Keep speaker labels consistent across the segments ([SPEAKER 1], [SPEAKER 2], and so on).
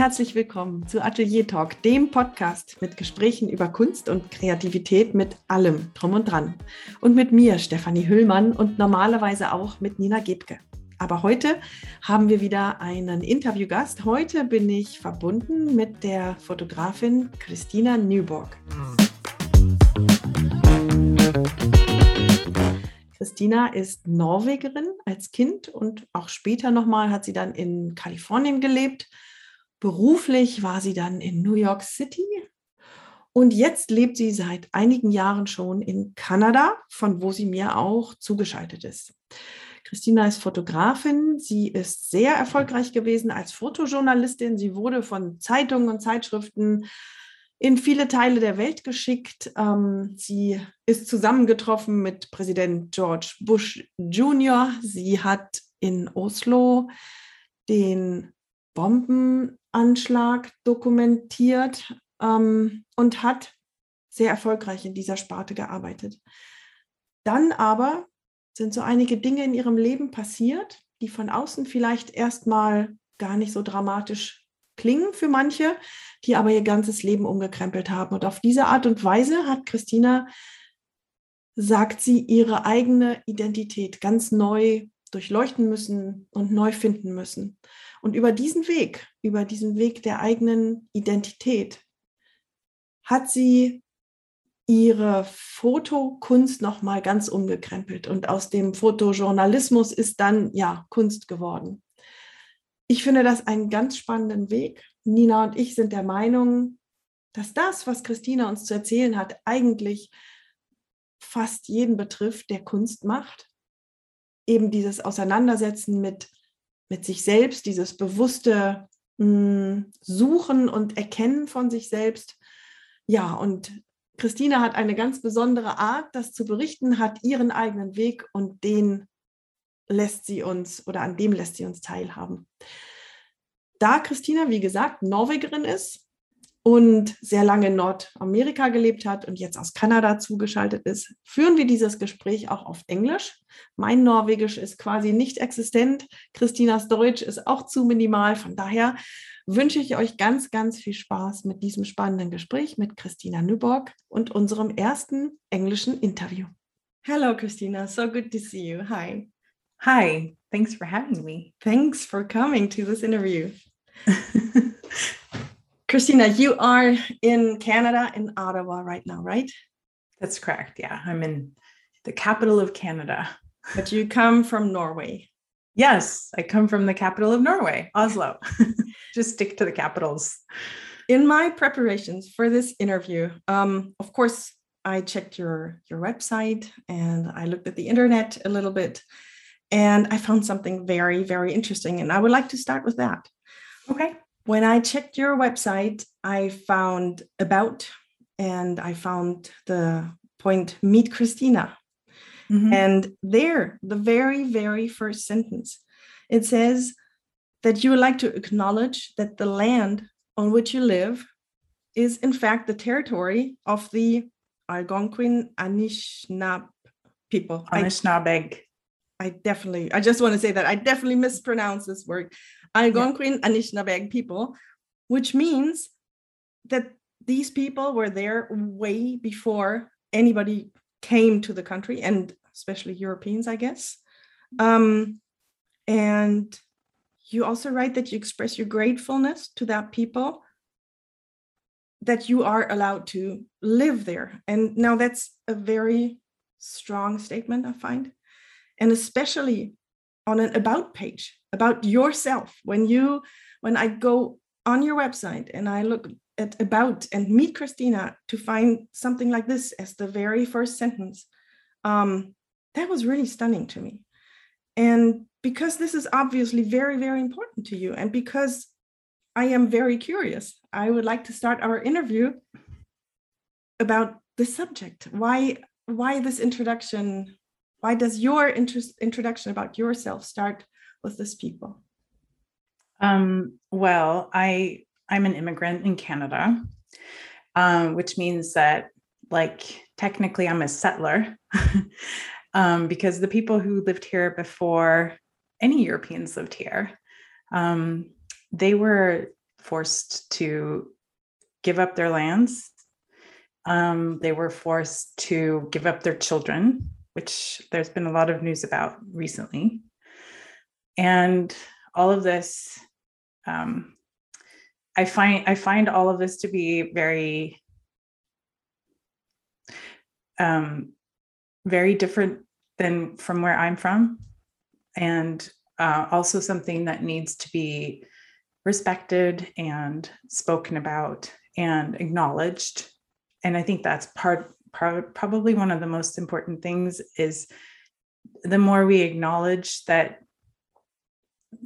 [SPEAKER 1] herzlich willkommen zu Atelier Talk, dem Podcast mit Gesprächen über Kunst und Kreativität mit allem drum und dran. Und mit mir, Stefanie Hüllmann, und normalerweise auch mit Nina Gebke. Aber heute haben wir wieder einen Interviewgast. Heute bin ich verbunden mit der Fotografin Christina Nyborg. Christina ist Norwegerin als Kind und auch später nochmal hat sie dann in Kalifornien gelebt Beruflich war sie dann in New York City und jetzt lebt sie seit einigen Jahren schon in Kanada, von wo sie mir auch zugeschaltet ist. Christina ist Fotografin. Sie ist sehr erfolgreich gewesen als Fotojournalistin. Sie wurde von Zeitungen und Zeitschriften in viele Teile der Welt geschickt. Ähm, sie ist zusammengetroffen mit Präsident George Bush Jr. Sie hat in Oslo den Bombenanschlag dokumentiert ähm, und hat sehr erfolgreich in dieser Sparte gearbeitet. Dann aber sind so einige Dinge in ihrem Leben passiert, die von außen vielleicht erstmal gar nicht so dramatisch klingen für manche, die aber ihr ganzes Leben umgekrempelt haben. Und auf diese Art und Weise hat Christina, sagt sie, ihre eigene Identität ganz neu durchleuchten müssen und neu finden müssen. Und über diesen Weg, über diesen Weg der eigenen Identität, hat sie ihre Fotokunst noch mal ganz umgekrempelt und aus dem Fotojournalismus ist dann ja Kunst geworden. Ich finde das einen ganz spannenden Weg. Nina und ich sind der Meinung, dass das, was Christina uns zu erzählen hat, eigentlich fast jeden betrifft, der Kunst macht. Eben dieses Auseinandersetzen mit mit sich selbst, dieses bewusste mh, hm, Suchen und Erkennen von sich selbst. Ja, und Christina hat eine ganz besondere Art, das zu berichten, hat ihren eigenen Weg und den lässt sie uns oder an dem lässt sie uns teilhaben. Da Christina, wie gesagt, Norwegerin ist, und sehr lange in Nordamerika gelebt hat und jetzt aus Kanada zugeschaltet ist, führen wir dieses Gespräch auch auf Englisch. Mein Norwegisch ist quasi nicht existent. Christinas Deutsch ist auch zu minimal. Von daher wünsche ich euch ganz, ganz viel Spaß mit diesem spannenden Gespräch mit Christina Nyborg und unserem ersten englischen Interview. Hello, Christina. So good to see you. Hi.
[SPEAKER 2] Hi. Thanks for having me.
[SPEAKER 1] Thanks for coming to this interview. Christina, you are in Canada, in Ottawa right now, right?
[SPEAKER 2] That's correct. Yeah, I'm in the capital of Canada.
[SPEAKER 1] But you come from Norway.
[SPEAKER 2] Yes, I come from the capital of Norway, Oslo. Just stick to the capitals.
[SPEAKER 1] In my preparations for this interview, um, of course, I checked your your website and I looked at the internet a little bit, and I found something very very interesting, and I would like to start with that.
[SPEAKER 2] Okay.
[SPEAKER 1] When I checked your website, I found about and I found the point meet Christina. Mm-hmm. And there, the very, very first sentence, it says that you would like to acknowledge that the land on which you live is, in fact, the territory of the Algonquin Anishinaabe people.
[SPEAKER 2] Anishinaabe.
[SPEAKER 1] I, I definitely, I just want to say that I definitely mispronounced this word. Algonquin yeah. Anishinaabe people, which means that these people were there way before anybody came to the country, and especially Europeans, I guess. Um, and you also write that you express your gratefulness to that people that you are allowed to live there. And now that's a very strong statement, I find. And especially on an about page about yourself. When you when i go on your website and i look at about and meet christina to find something like this as the very first sentence um, that was really stunning to me. And because this is obviously very very important to you and because i am very curious i would like to start our interview about the subject. Why why this introduction why does your interest, introduction about yourself start with this people?
[SPEAKER 2] Um, well, I I'm an immigrant in Canada, um, which means that like technically I'm a settler um, because the people who lived here before any Europeans lived here, um, they were forced to give up their lands. Um, they were forced to give up their children, which there's been a lot of news about recently. And all of this, um, I find I find all of this to be very, um, very different than from where I'm from, and uh, also something that needs to be respected and spoken about and acknowledged and i think that's part, part probably one of the most important things is the more we acknowledge that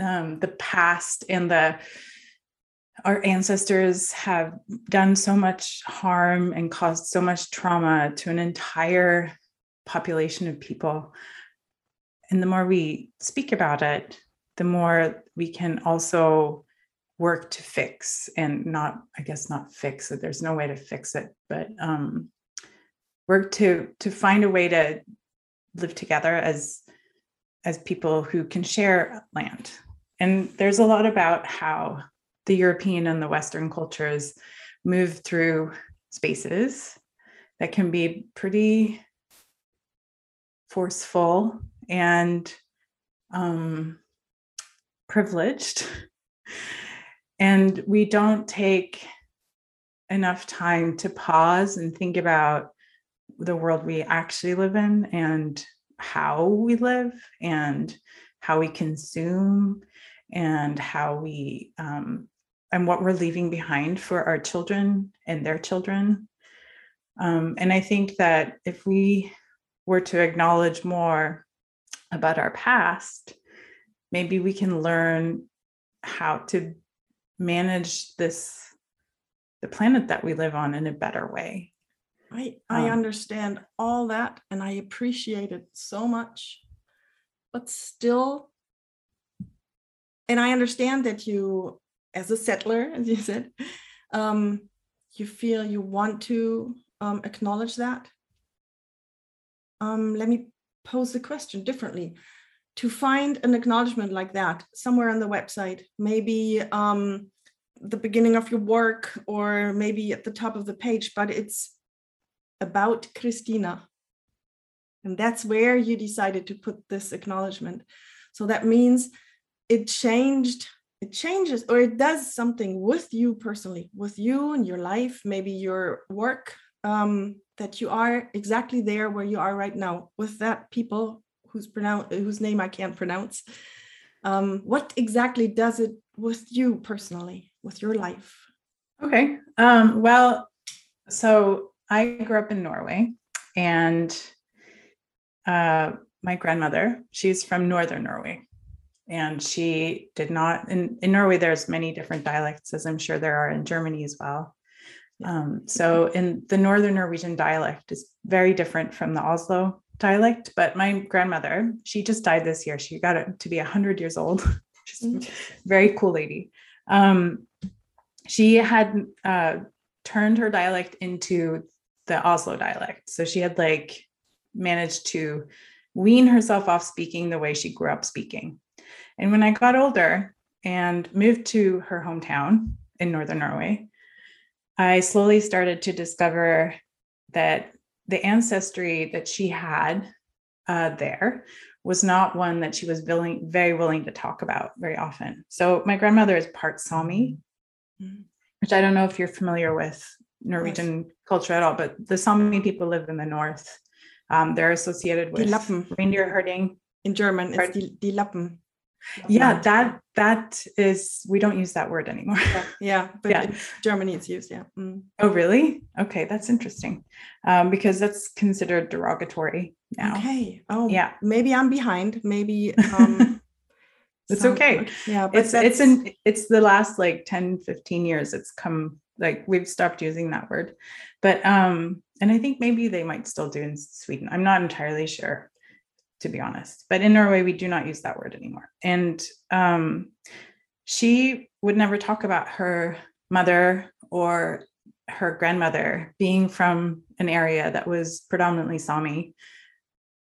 [SPEAKER 2] um, the past and the our ancestors have done so much harm and caused so much trauma to an entire population of people. And the more we speak about it the more we can also work to fix and not i guess not fix it. There's no way to fix it but um work to to find a way to live together as as people who can share land. And there's a lot about how the european and the western cultures move through spaces that can be pretty forceful and um, privileged. And we don't take enough time to pause and think about the world we actually live in and how we live and how we consume and how we um, and what we're leaving behind for our children and their children. Um, and i think that if we were to acknowledge more about our past maybe we can learn how to manage this the planet that we live on in a better way
[SPEAKER 1] i i um, understand all that and i appreciate it so much but still and i understand that you as a settler as you said um, you feel you want to um, acknowledge that. Um, let me pose the question differently. To find an acknowledgement like that somewhere on the website, maybe um, the beginning of your work or maybe at the top of the page, but it's about Christina. And that's where you decided to put this acknowledgement. So that means it changed, it changes or it does something with you personally, with you and your life, maybe your work, um, that you are exactly there where you are right now with that people whose whose name I can't pronounce. Um, what exactly does it with you personally, with your life?
[SPEAKER 2] Okay. Um, well, so I grew up in Norway, and uh, my grandmother, she's from northern Norway, and she did not. In in Norway, there's many different dialects, as I'm sure there are in Germany as well. Um, so in the northern Norwegian dialect is very different from the Oslo dialect, but my grandmother, she just died this year. She got it to be 100 years old. She's mm. very cool lady. Um, she had uh, turned her dialect into the Oslo dialect. So she had like managed to wean herself off speaking the way she grew up speaking. And when I got older and moved to her hometown in Northern Norway, I slowly started to discover that the ancestry that she had uh, there was not one that she was willing, very willing to talk about very often. So my grandmother is part Sami, mm-hmm. which I don't know if you're familiar with Norwegian yes. culture at all, but the Sami people live in the north. Um, they're associated with reindeer herding.
[SPEAKER 1] In German, it's die, die Lappen
[SPEAKER 2] yeah that that is we don't use that word anymore
[SPEAKER 1] yeah, yeah but yeah. in germany it's used yeah
[SPEAKER 2] mm. oh really okay that's interesting um, because that's considered derogatory now
[SPEAKER 1] okay oh yeah maybe i'm behind maybe um
[SPEAKER 2] it's okay yeah it's it's in it's the last like 10 15 years it's come like we've stopped using that word but um and i think maybe they might still do in sweden i'm not entirely sure to be honest. But in Norway, we do not use that word anymore. And um, she would never talk about her mother or her grandmother being from an area that was predominantly Sami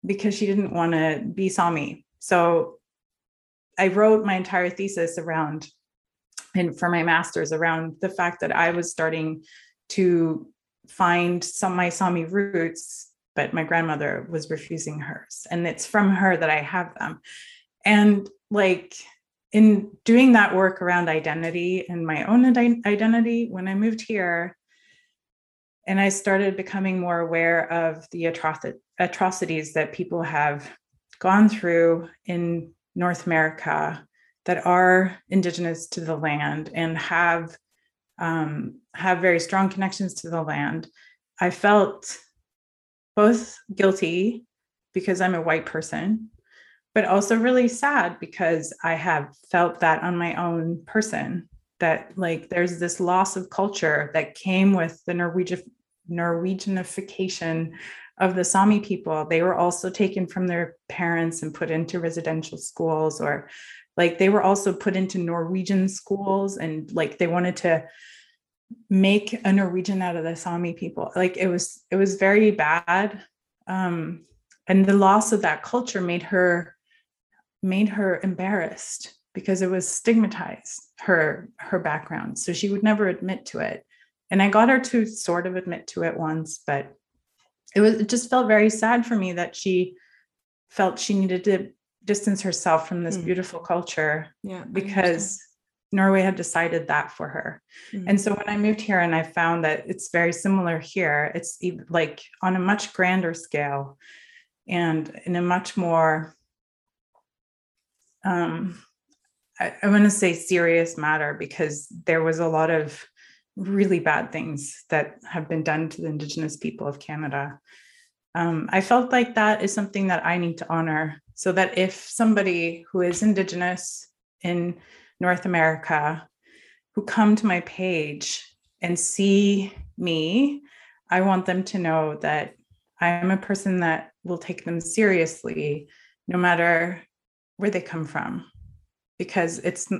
[SPEAKER 2] because she didn't want to be Sami. So I wrote my entire thesis around and for my master's around the fact that I was starting to find some my Sami roots, but my grandmother was refusing hers. And it's from her that I have them. And like in doing that work around identity and my own identity, when I moved here, and I started becoming more aware of the atrocities that people have gone through in North America that are indigenous to the land and have um, have very strong connections to the land. I felt both guilty because I'm a white person, but also really sad because I have felt that on my own person that like there's this loss of culture that came with the Norwegian Norwegianification of the Sami people. They were also taken from their parents and put into residential schools, or like they were also put into Norwegian schools, and like they wanted to make a Norwegian out of the Sami people. Like it was, it was very bad. Um, and the loss of that culture made her made her embarrassed because it was stigmatized her her background so she would never admit to it and i got her to sort of admit to it once but it was it just felt very sad for me that she felt she needed to distance herself from this mm. beautiful culture
[SPEAKER 1] yeah
[SPEAKER 2] because norway had decided that for her mm. and so when i moved here and i found that it's very similar here it's like on a much grander scale and in a much more um, I, I want to say serious matter because there was a lot of really bad things that have been done to the Indigenous people of Canada. Um, I felt like that is something that I need to honor so that if somebody who is Indigenous in North America who come to my page and see me, I want them to know that I am a person that will take them seriously no matter where they come from. Because it's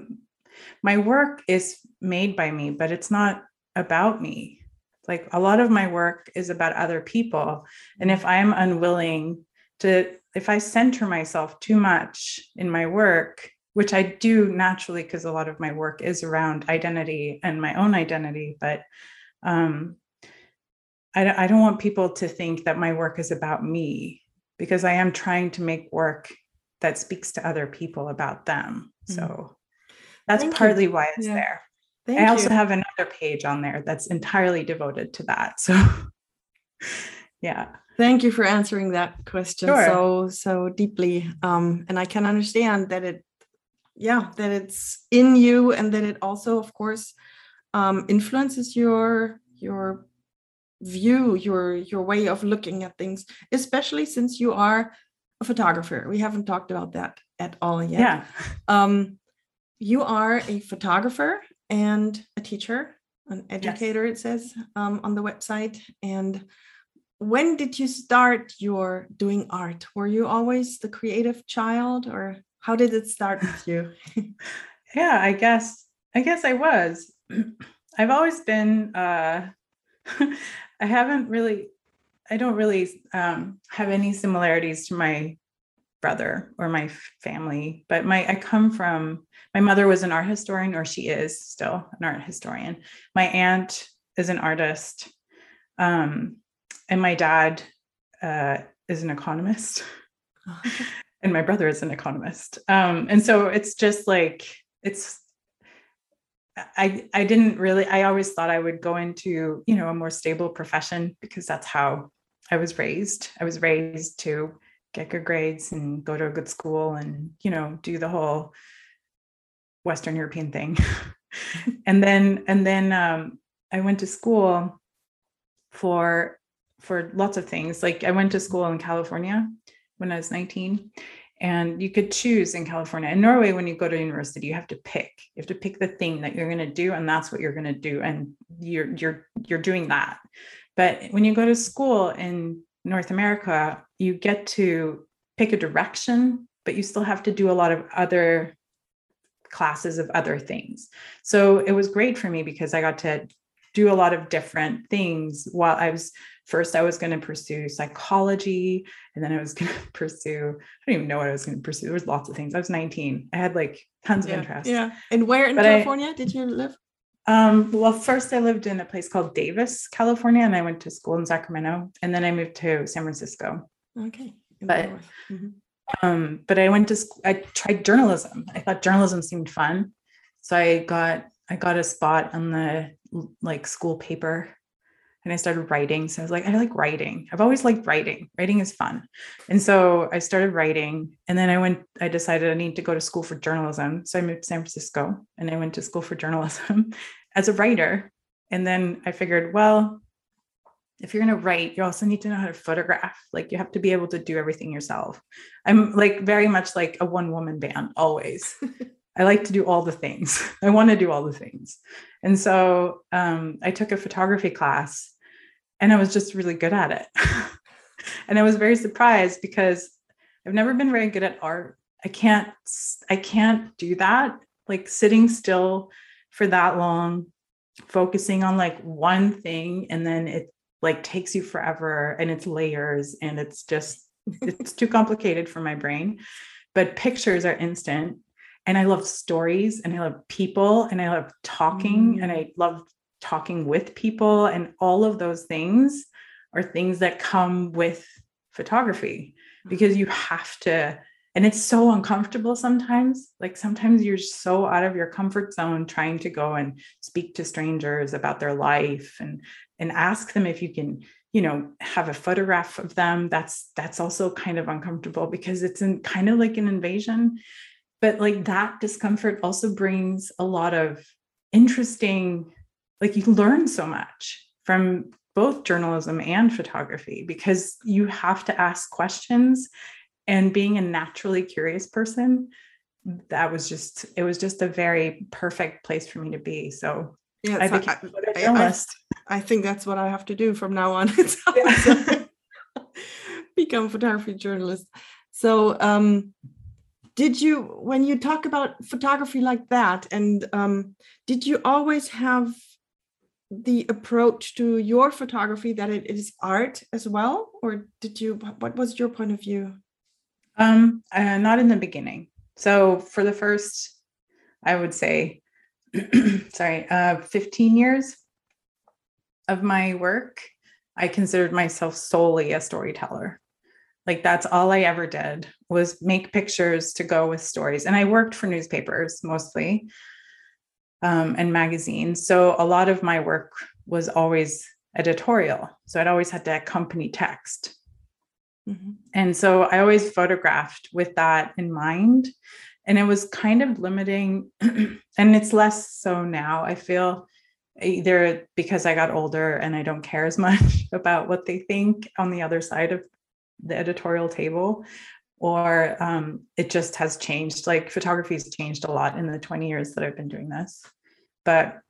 [SPEAKER 2] my work is made by me but it's not about me. Like a lot of my work is about other people. And if i'm unwilling to if i center myself too much in my work which i do naturally because a lot of my work is around identity and my own identity but um I, I don't want people to think that my work is about me because i am trying to make work that speaks to other people about them. Mm-hmm. So that's Thank partly you. why it's yeah. there. Thank I also you. have another page on there that's entirely devoted to that. So yeah.
[SPEAKER 1] Thank you for answering that question sure. so so deeply. Um, and I can understand that it yeah, that it's in you and that it also of course um, influences your your view your your way of looking at things especially since you are a photographer. We haven't talked about that at all yet.
[SPEAKER 2] Yeah.
[SPEAKER 1] Um, you are a photographer and a teacher, an educator, yes. it says um, on the website. And when did you start your doing art? Were you always the creative child or how did it start with you?
[SPEAKER 2] yeah, I guess I guess I was. I've always been uh I haven't really I don't really um, have any similarities to my brother or my family, but my I come from my mother was an art historian, or she is still an art historian. My aunt is an artist, um, and my dad uh, is an economist, and my brother is an economist. Um, and so it's just like it's I I didn't really I always thought I would go into, you know, a more stable profession because that's how I was raised. I was raised to get good grades and go to a good school and, you know, do the whole Western European thing. and then, and then um, I went to school for for lots of things. Like I went to school in California when I was 19 and you could choose in California. In Norway, when you go to university, you have to pick. You have to pick the thing that you're going to do, and that's what you're going to do, and you're you're you're doing that. But when you go to school in North America, you get to pick a direction, but you still have to do a lot of other classes of other things. So it was great for me because I got to do a lot of different things while I was first I was going to pursue psychology and then I was going to pursue, I don't even know what I was going to pursue. There was lots of things. I was 19. I had like tons
[SPEAKER 1] yeah,
[SPEAKER 2] of interest.
[SPEAKER 1] Yeah. And where in but California I, did you live?
[SPEAKER 2] Um, well, first I lived in a place called Davis, California, and I went to school in Sacramento, and then I moved to San Francisco.
[SPEAKER 1] Okay.
[SPEAKER 2] but mm-hmm. um, but I went to school, I tried journalism. I thought journalism seemed fun. So I got I got a spot on the like school paper and I started writing. So I was like, I like writing. I've always liked writing. Writing is fun. And so I started writing. And then I went, I decided I need to go to school for journalism. So I moved to San Francisco and I went to school for journalism as a writer. And then I figured, well, if you're going to write, you also need to know how to photograph. Like you have to be able to do everything yourself. I'm like very much like a one woman band always. I like to do all the things. I want to do all the things. And so um, I took a photography class and I was just really good at it. and I was very surprised because I've never been very good at art. I can't I can't do that like sitting still for that long focusing on like one thing and then it like takes you forever and it's layers and it's just it's too complicated for my brain but pictures are instant and i love stories and i love people and i love talking mm. and i love talking with people and all of those things are things that come with photography because you mm-hmm. have to and it's so uncomfortable sometimes. Like sometimes you're so out of your comfort zone trying to go and speak to strangers about their life and and ask them if you can you know have a photograph of them. That's that's also kind of uncomfortable because it's in kind of like an invasion. But like that discomfort also brings a lot of interesting like you learn so much from both journalism and photography because you have to ask questions. And being a naturally curious person that was just it was just a very perfect place for me to be. So yeah i became
[SPEAKER 1] a journalist I, I, think that's what i have to do from now on. Become a photography journalist. So um did you when you talk about photography like that and um did you always have the approach to your photography that it is art as well? Or did you what was your point of view?
[SPEAKER 2] Um uh, not in the beginning. So for the first i would say sorry uh 15 years of my work i considered myself solely a storyteller. Like that's all i ever did was make pictures to go with stories. And i worked for newspapers mostly um, and magazines. So a lot of my work was always editorial. So I'd always had to accompany text. Mm-hmm. And so I always photographed with that in mind. And it was kind of limiting, and it's less so now. I feel either because I got older and I don't care as much about what they think on the other side of the editorial table, or um, it just has changed. Like photography has changed a lot in the 20 years that I've been doing this. But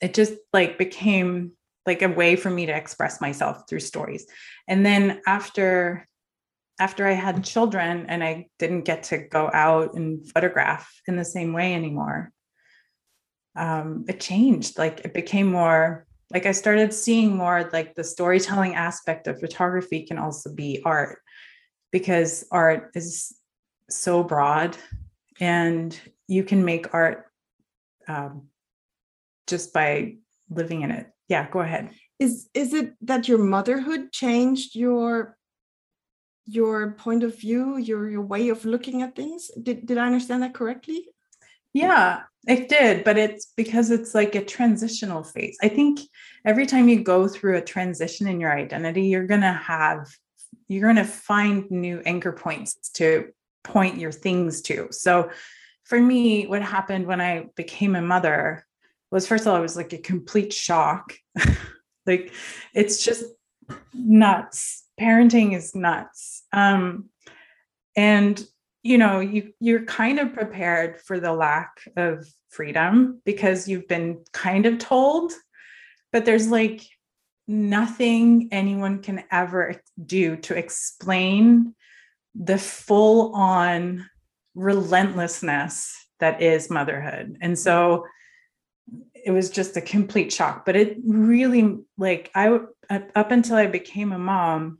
[SPEAKER 2] it just like became like a way for me to express myself through stories. And then after after I had children and I didn't get to go out and photograph in the same way anymore, um, it changed. Like it became more like I started seeing more like the storytelling aspect of photography can also be art because art is so broad and you can make art um, just by living in it. Yeah, go ahead.
[SPEAKER 1] Is is it that your motherhood changed your your point of view, your your way of looking at things? Did did I understand that correctly?
[SPEAKER 2] Yeah, it did, but it's because it's like a transitional phase. I think every time you go through a transition in your identity, you're going to have you're going to find new anchor points to point your things to. So for me, what happened when I became a mother was first of all, it was like a complete shock. like it's just nuts. Parenting is nuts. Um, and you know, you you're kind of prepared for the lack of freedom because you've been kind of told, but there's like nothing anyone can ever do to explain the full on relentlessness that is motherhood. And so it was just a complete shock, but it really like I up until I became a mom,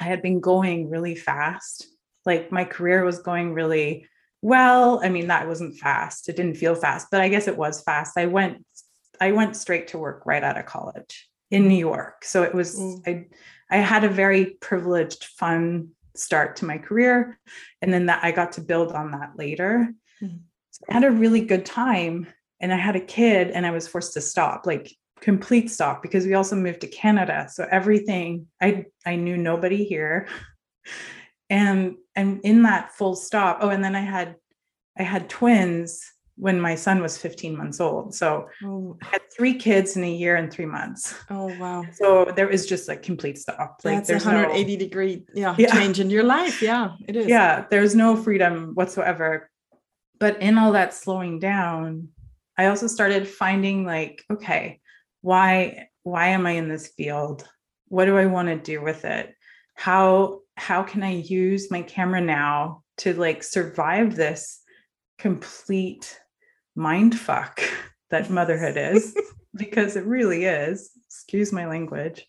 [SPEAKER 2] I had been going really fast. Like my career was going really well. I mean, that wasn't fast. It didn't feel fast, but I guess it was fast. I went I went straight to work right out of college in New York. So it was mm. I I had a very privileged, fun start to my career. And then that I got to build on that later. Mm. So I had a really good time and I had a kid and I was forced to stop. Like complete stop because we also moved to Canada. So everything I I knew nobody here. And and in that full stop, oh, and then I had I had twins when my son was 15 months old. So oh. I had three kids in a year and three months.
[SPEAKER 1] Oh wow.
[SPEAKER 2] So there is just like complete stop.
[SPEAKER 1] Like That's there's 180 no, degree yeah, yeah, change in your life. Yeah, it is.
[SPEAKER 2] Yeah, there's no freedom whatsoever. But in all that slowing down, I also started finding like, okay, why why am i in this field what do i want to do with it how how can i use my camera now to like survive this complete mind fuck that motherhood is because it really is. Excuse my language.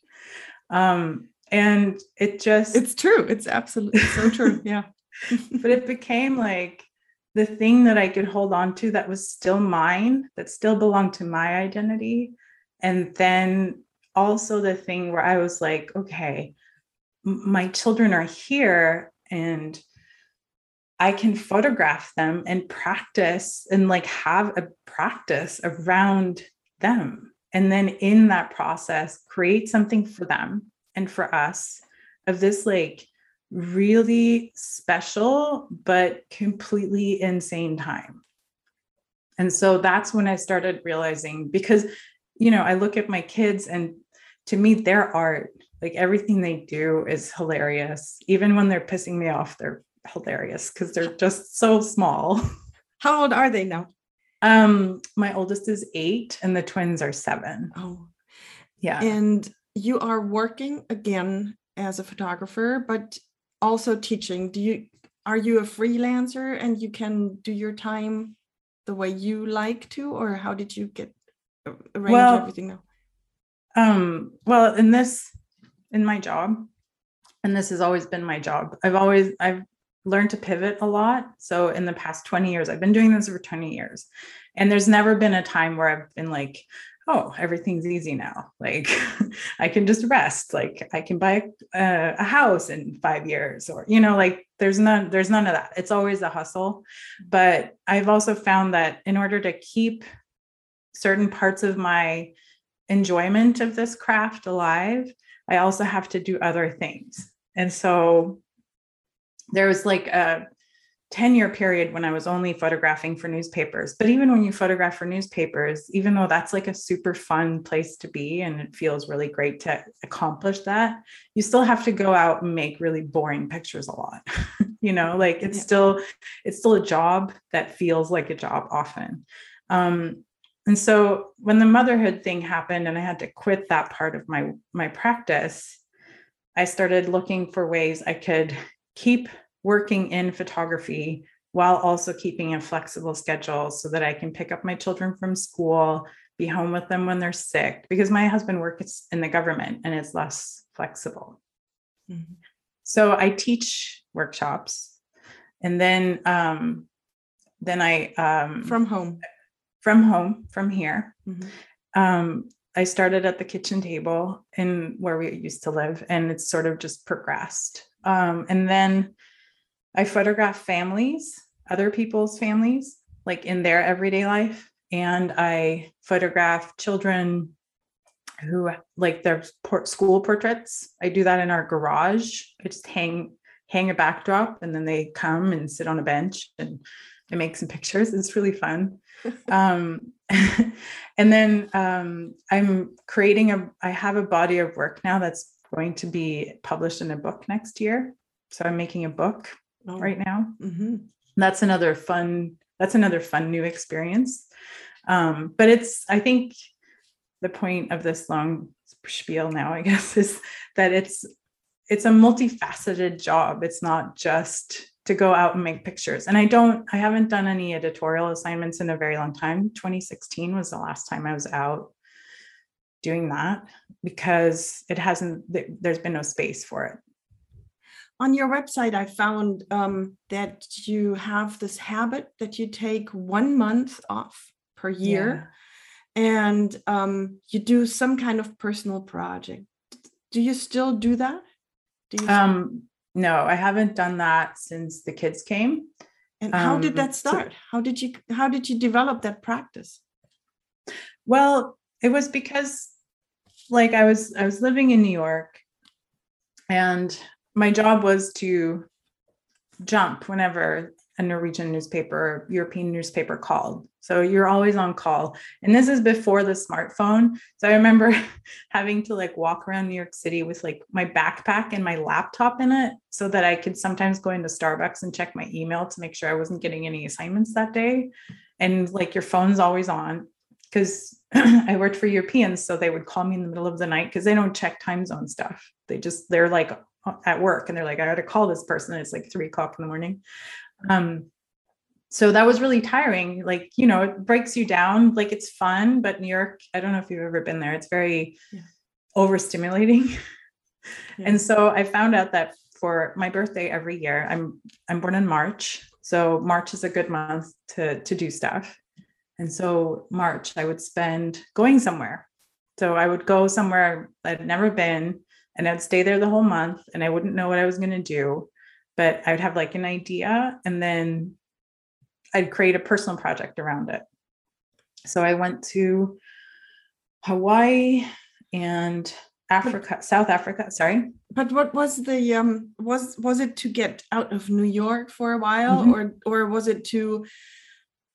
[SPEAKER 2] Um and it just
[SPEAKER 1] it's true. It's absolutely so true. Yeah.
[SPEAKER 2] But it became like the thing that i could hold on to that was still mine that still belonged to my identity. And then also the thing where I was like, okay, my children are here and I can photograph them and practice and like have a practice around them. And then in that process, create something for them and for us of this like really special, but completely insane time. And so that's when I started realizing because you know, I look at my kids and to me, their art, like everything they do is hilarious. Even when they're pissing me off, they're hilarious because they're just so small.
[SPEAKER 1] How old are they now?
[SPEAKER 2] Um, my oldest is eight and the twins are seven.
[SPEAKER 1] Oh, yeah. And you are working again as a photographer, but also teaching. Do you are you a freelancer and you can do your time the way you like to, or how did you get arrange well, everything now?
[SPEAKER 2] Um, well, in this, in my job, and this has always been my job. I've always I've learned to pivot a lot. So in the past 20 years, I've been doing this for 20 years. And there's never been a time where I've been like, oh, everything's easy now. Like I can just rest. Like I can buy a, a, house in five years, or you know, like there's none. There's none of that. It's always a hustle. But I've also found that in order to keep certain parts of my enjoyment of this craft alive, I also have to do other things. And so there was like a 10 year period when I was only photographing for newspapers. But even when you photograph for newspapers, even though that's like a super fun place to be and it feels really great to accomplish that, you still have to go out and make really boring pictures a lot. you know, like it's yeah. still it's still a job that feels like a job often. Um, and so when the motherhood thing happened and I had to quit that part of my my practice, I started looking for ways I could keep working in photography while also keeping a flexible schedule so that I can pick up my children from school, be home with them when they're sick because my husband works in the government and it's less flexible. Mm-hmm. So I teach workshops and then um then I um
[SPEAKER 1] from home
[SPEAKER 2] from home from here. Mm-hmm. Um, I started at the kitchen table in where we used to live, and it's sort of just progressed. Um, and then I photograph families, other people's families, like in their everyday life. And I photograph children who like their school portraits. I do that in our garage. I just hang hang a backdrop and then they come and sit on a bench and I make some pictures. It's really fun um, and then um, I'm creating a, I have a body of work now that's going to be published in a book next year. So I'm making a book oh. right now. Mm-hmm. That's another fun, that's another fun new experience. Um, but it's, I think the point of this long spiel now, I guess, is that it's, it's a multifaceted job. It's not just to go out and make pictures. And I don't, I haven't done any editorial assignments in a very long time. 2016 was the last time I was out. Doing that because it hasn't there's been no space for it.
[SPEAKER 1] On your website i found um, that you have this habit that you take one month off per year. Yeah. and um, you do some kind of personal project. Do you still do that?
[SPEAKER 2] Do you um, no i haven't done that since the kids came.
[SPEAKER 1] And how did um, that start? So, how did you how did you develop that practice?
[SPEAKER 2] Well it was because like i was i was living in new york and my job was to jump whenever a Norwegian newspaper, European newspaper called. So you're always on call. And this is before the smartphone. So I remember having to like walk around New York City with like my backpack and my laptop in it so that I could sometimes go into Starbucks and check my email to make sure I wasn't getting any assignments that day. And like your phone's always on because I worked for Europeans. So they would call me in the middle of the night because they don't check time zone stuff. They just, they're like at work and they're like, I got to call this person. it's like three o'clock in the morning. Um, so that was really tiring. Like, you know, it breaks you down. Like it's fun, but New York, I don't know if you've ever been there. It's very yeah. overstimulating. Yeah. And so I found out that for my birthday every year, I'm I'm born in March. So March is a good month to to do stuff. And so March I would spend going somewhere. So I would go somewhere I'd never been and I'd stay there the whole month and I wouldn't know what I was going to do, but I would have like an idea and then I'd create a personal project around it. So I went to Hawaii and Africa, but, South Africa, sorry.
[SPEAKER 1] But what was the um was was it to get out of New York for a while mm-hmm. or or was it to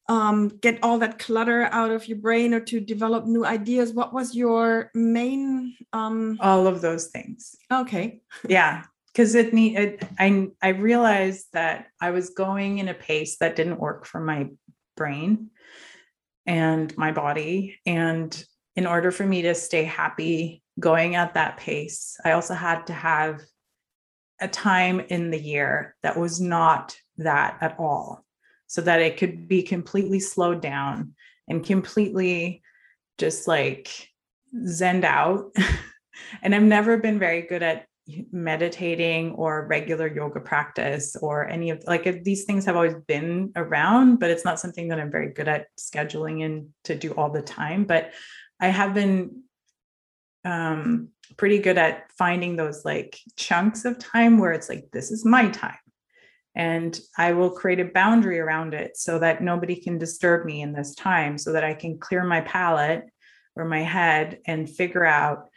[SPEAKER 1] um, get all that clutter out of your brain or to develop new ideas? What was your main um...
[SPEAKER 2] all of those things.
[SPEAKER 1] Okay.
[SPEAKER 2] Yeah because it need i i realized that i was going in a pace that didn't work for my brain and my body. And in order for me to stay happy going at that pace i also had to have a time in the year that was not that at all so that it could be completely slowed down and completely just like zened out. and I've never been very good at meditating or regular yoga practice or any of like these things have always been around but it's not something that i'm very good at scheduling and to do all the time but i have been um pretty good at finding those like chunks of time where it's like this is my time and I will create a boundary around it so that nobody can disturb me in this time so that I can clear my palate or my head and figure out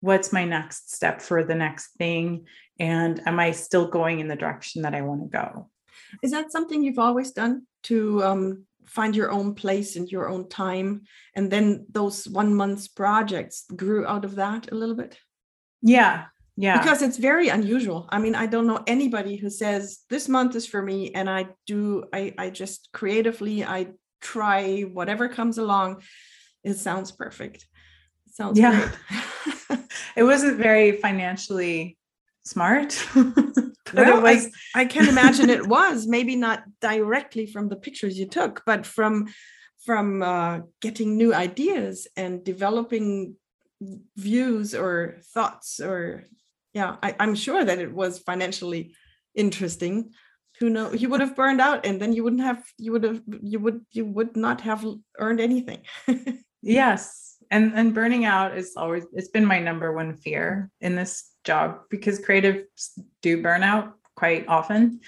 [SPEAKER 2] what's my next step for the next thing and am I still going in the direction that I want to go.
[SPEAKER 1] Is that something you've always done to um, find your own place and your own time and then those one month's projects grew out of that a little bit?
[SPEAKER 2] Yeah,
[SPEAKER 1] yeah. Because it's very unusual. I mean i don't know anybody who says this month is for me and i do i i just creatively i try whatever comes along. It sounds perfect. It sounds yeah.
[SPEAKER 2] it wasn't very financially smart
[SPEAKER 1] well, was... I, I can imagine it was. Maybe not directly from the pictures you took but from from uh, getting new ideas and developing views or thoughts or yeah I, i'm sure that it was financially interesting. Who know you would have burned out and then you wouldn't have you would have you would you would not have earned anything.
[SPEAKER 2] Yes and and burning out is always it's been my number one fear in this job because creatives do burn out quite often.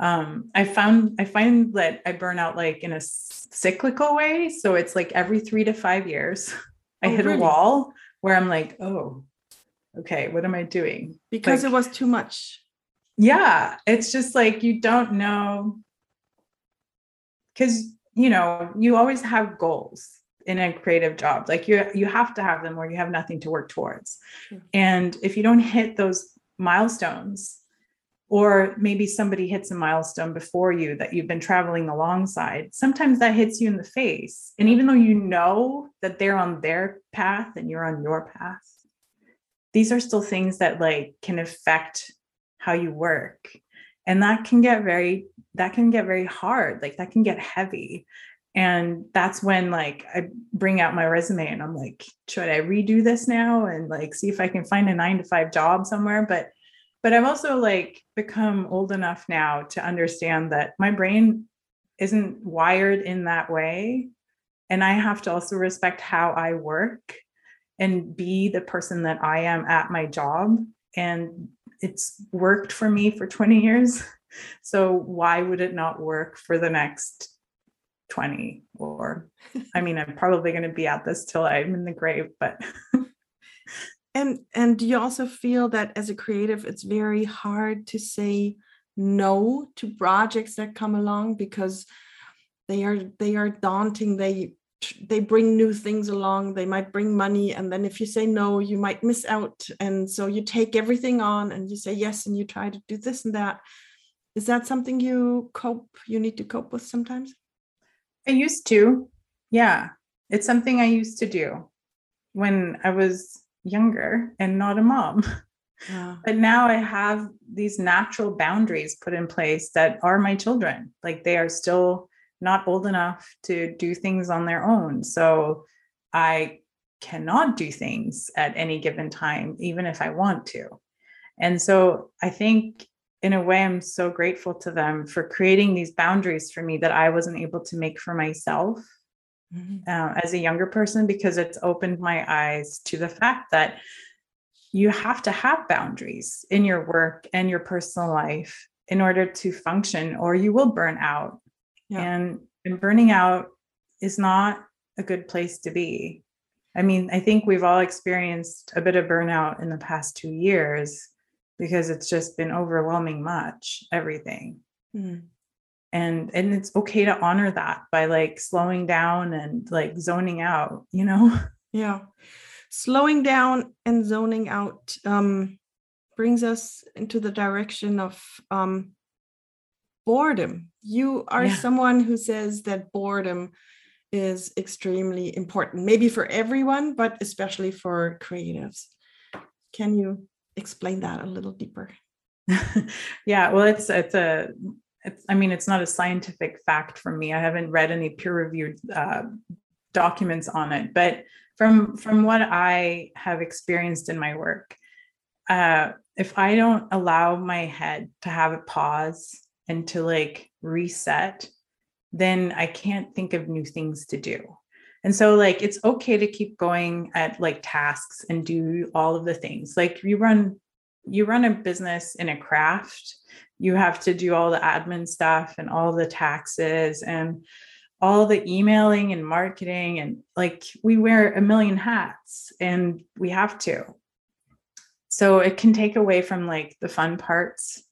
[SPEAKER 2] Um i found i find that i burn out like in a cyclical way. So it's like every three to five years i oh, hit really? a wall where i'm like oh okay, what am I doing?
[SPEAKER 1] Because like, it was too much.
[SPEAKER 2] Yeah. It's just like you don't know. Because, you know, you always have goals in a creative job. Like you you have to have them or you have nothing to work towards. Sure. And if you don't hit those milestones, or maybe somebody hits a milestone before you that you've been traveling alongside sometimes that hits you in the face and even though you know that they're on their path and you're on your path these are still things that like can affect how you work. And that can get very that can get very hard like that can get heavy. And that's when like i bring out my resume and i'm like should i redo this now and like see if i can find a nine to five job somewhere? But but i've also like become old enough now to understand that my brain isn't wired in that way. And i have to also respect how i work and be the person that i am at my job. And it's worked for me for 20 years. So why would it not work for the next 20 or i mean i'm probably going to be at this till i'm in the grave but
[SPEAKER 1] and and do you also feel that as a creative it's very hard to say no to projects that come along because they are they are daunting. They they bring new things along they might bring money and then if you say no you might miss out and so you take everything on and you say yes and you try to do this and that is that something you cope you need to cope with sometimes
[SPEAKER 2] I used to. Yeah. It's something I used to do when I was younger and not a mom. Yeah. But now I have these natural boundaries put in place that are my children. Like they are still not old enough to do things on their own. So I cannot do things at any given time, even if I want to. And so I think in a way, I'm so grateful to them for creating these boundaries for me that I wasn't able to make for myself mm-hmm. uh, as a younger person, because it's opened my eyes to the fact that you have to have boundaries in your work and your personal life in order to function, or you will burn out. Yeah. And, and burning out is not a good place to be. I mean, I think we've all experienced a bit of burnout in the past two years because it's just been overwhelming much everything mm. and and it's okay to honor that by like slowing down and like zoning out you know
[SPEAKER 1] yeah slowing down and zoning out um brings us into the direction of um boredom you are yeah. someone who says that boredom is extremely important maybe for everyone but especially for creatives can you explain that a little deeper.
[SPEAKER 2] yeah, well, it's it's a it's, I mean, it's not a scientific fact for me. I haven't read any peer-reviewed uh, documents on it, but from from what I have experienced in my work, uh, if I don't allow my head to have a pause and to like reset, then I can't think of new things to do. And so like it's okay to keep going at like tasks and do all of the things. Like you run you run a business in a craft, you have to do all the admin stuff and all the taxes and all the emailing and marketing and like we wear a million hats and we have to. So it can take away from like the fun parts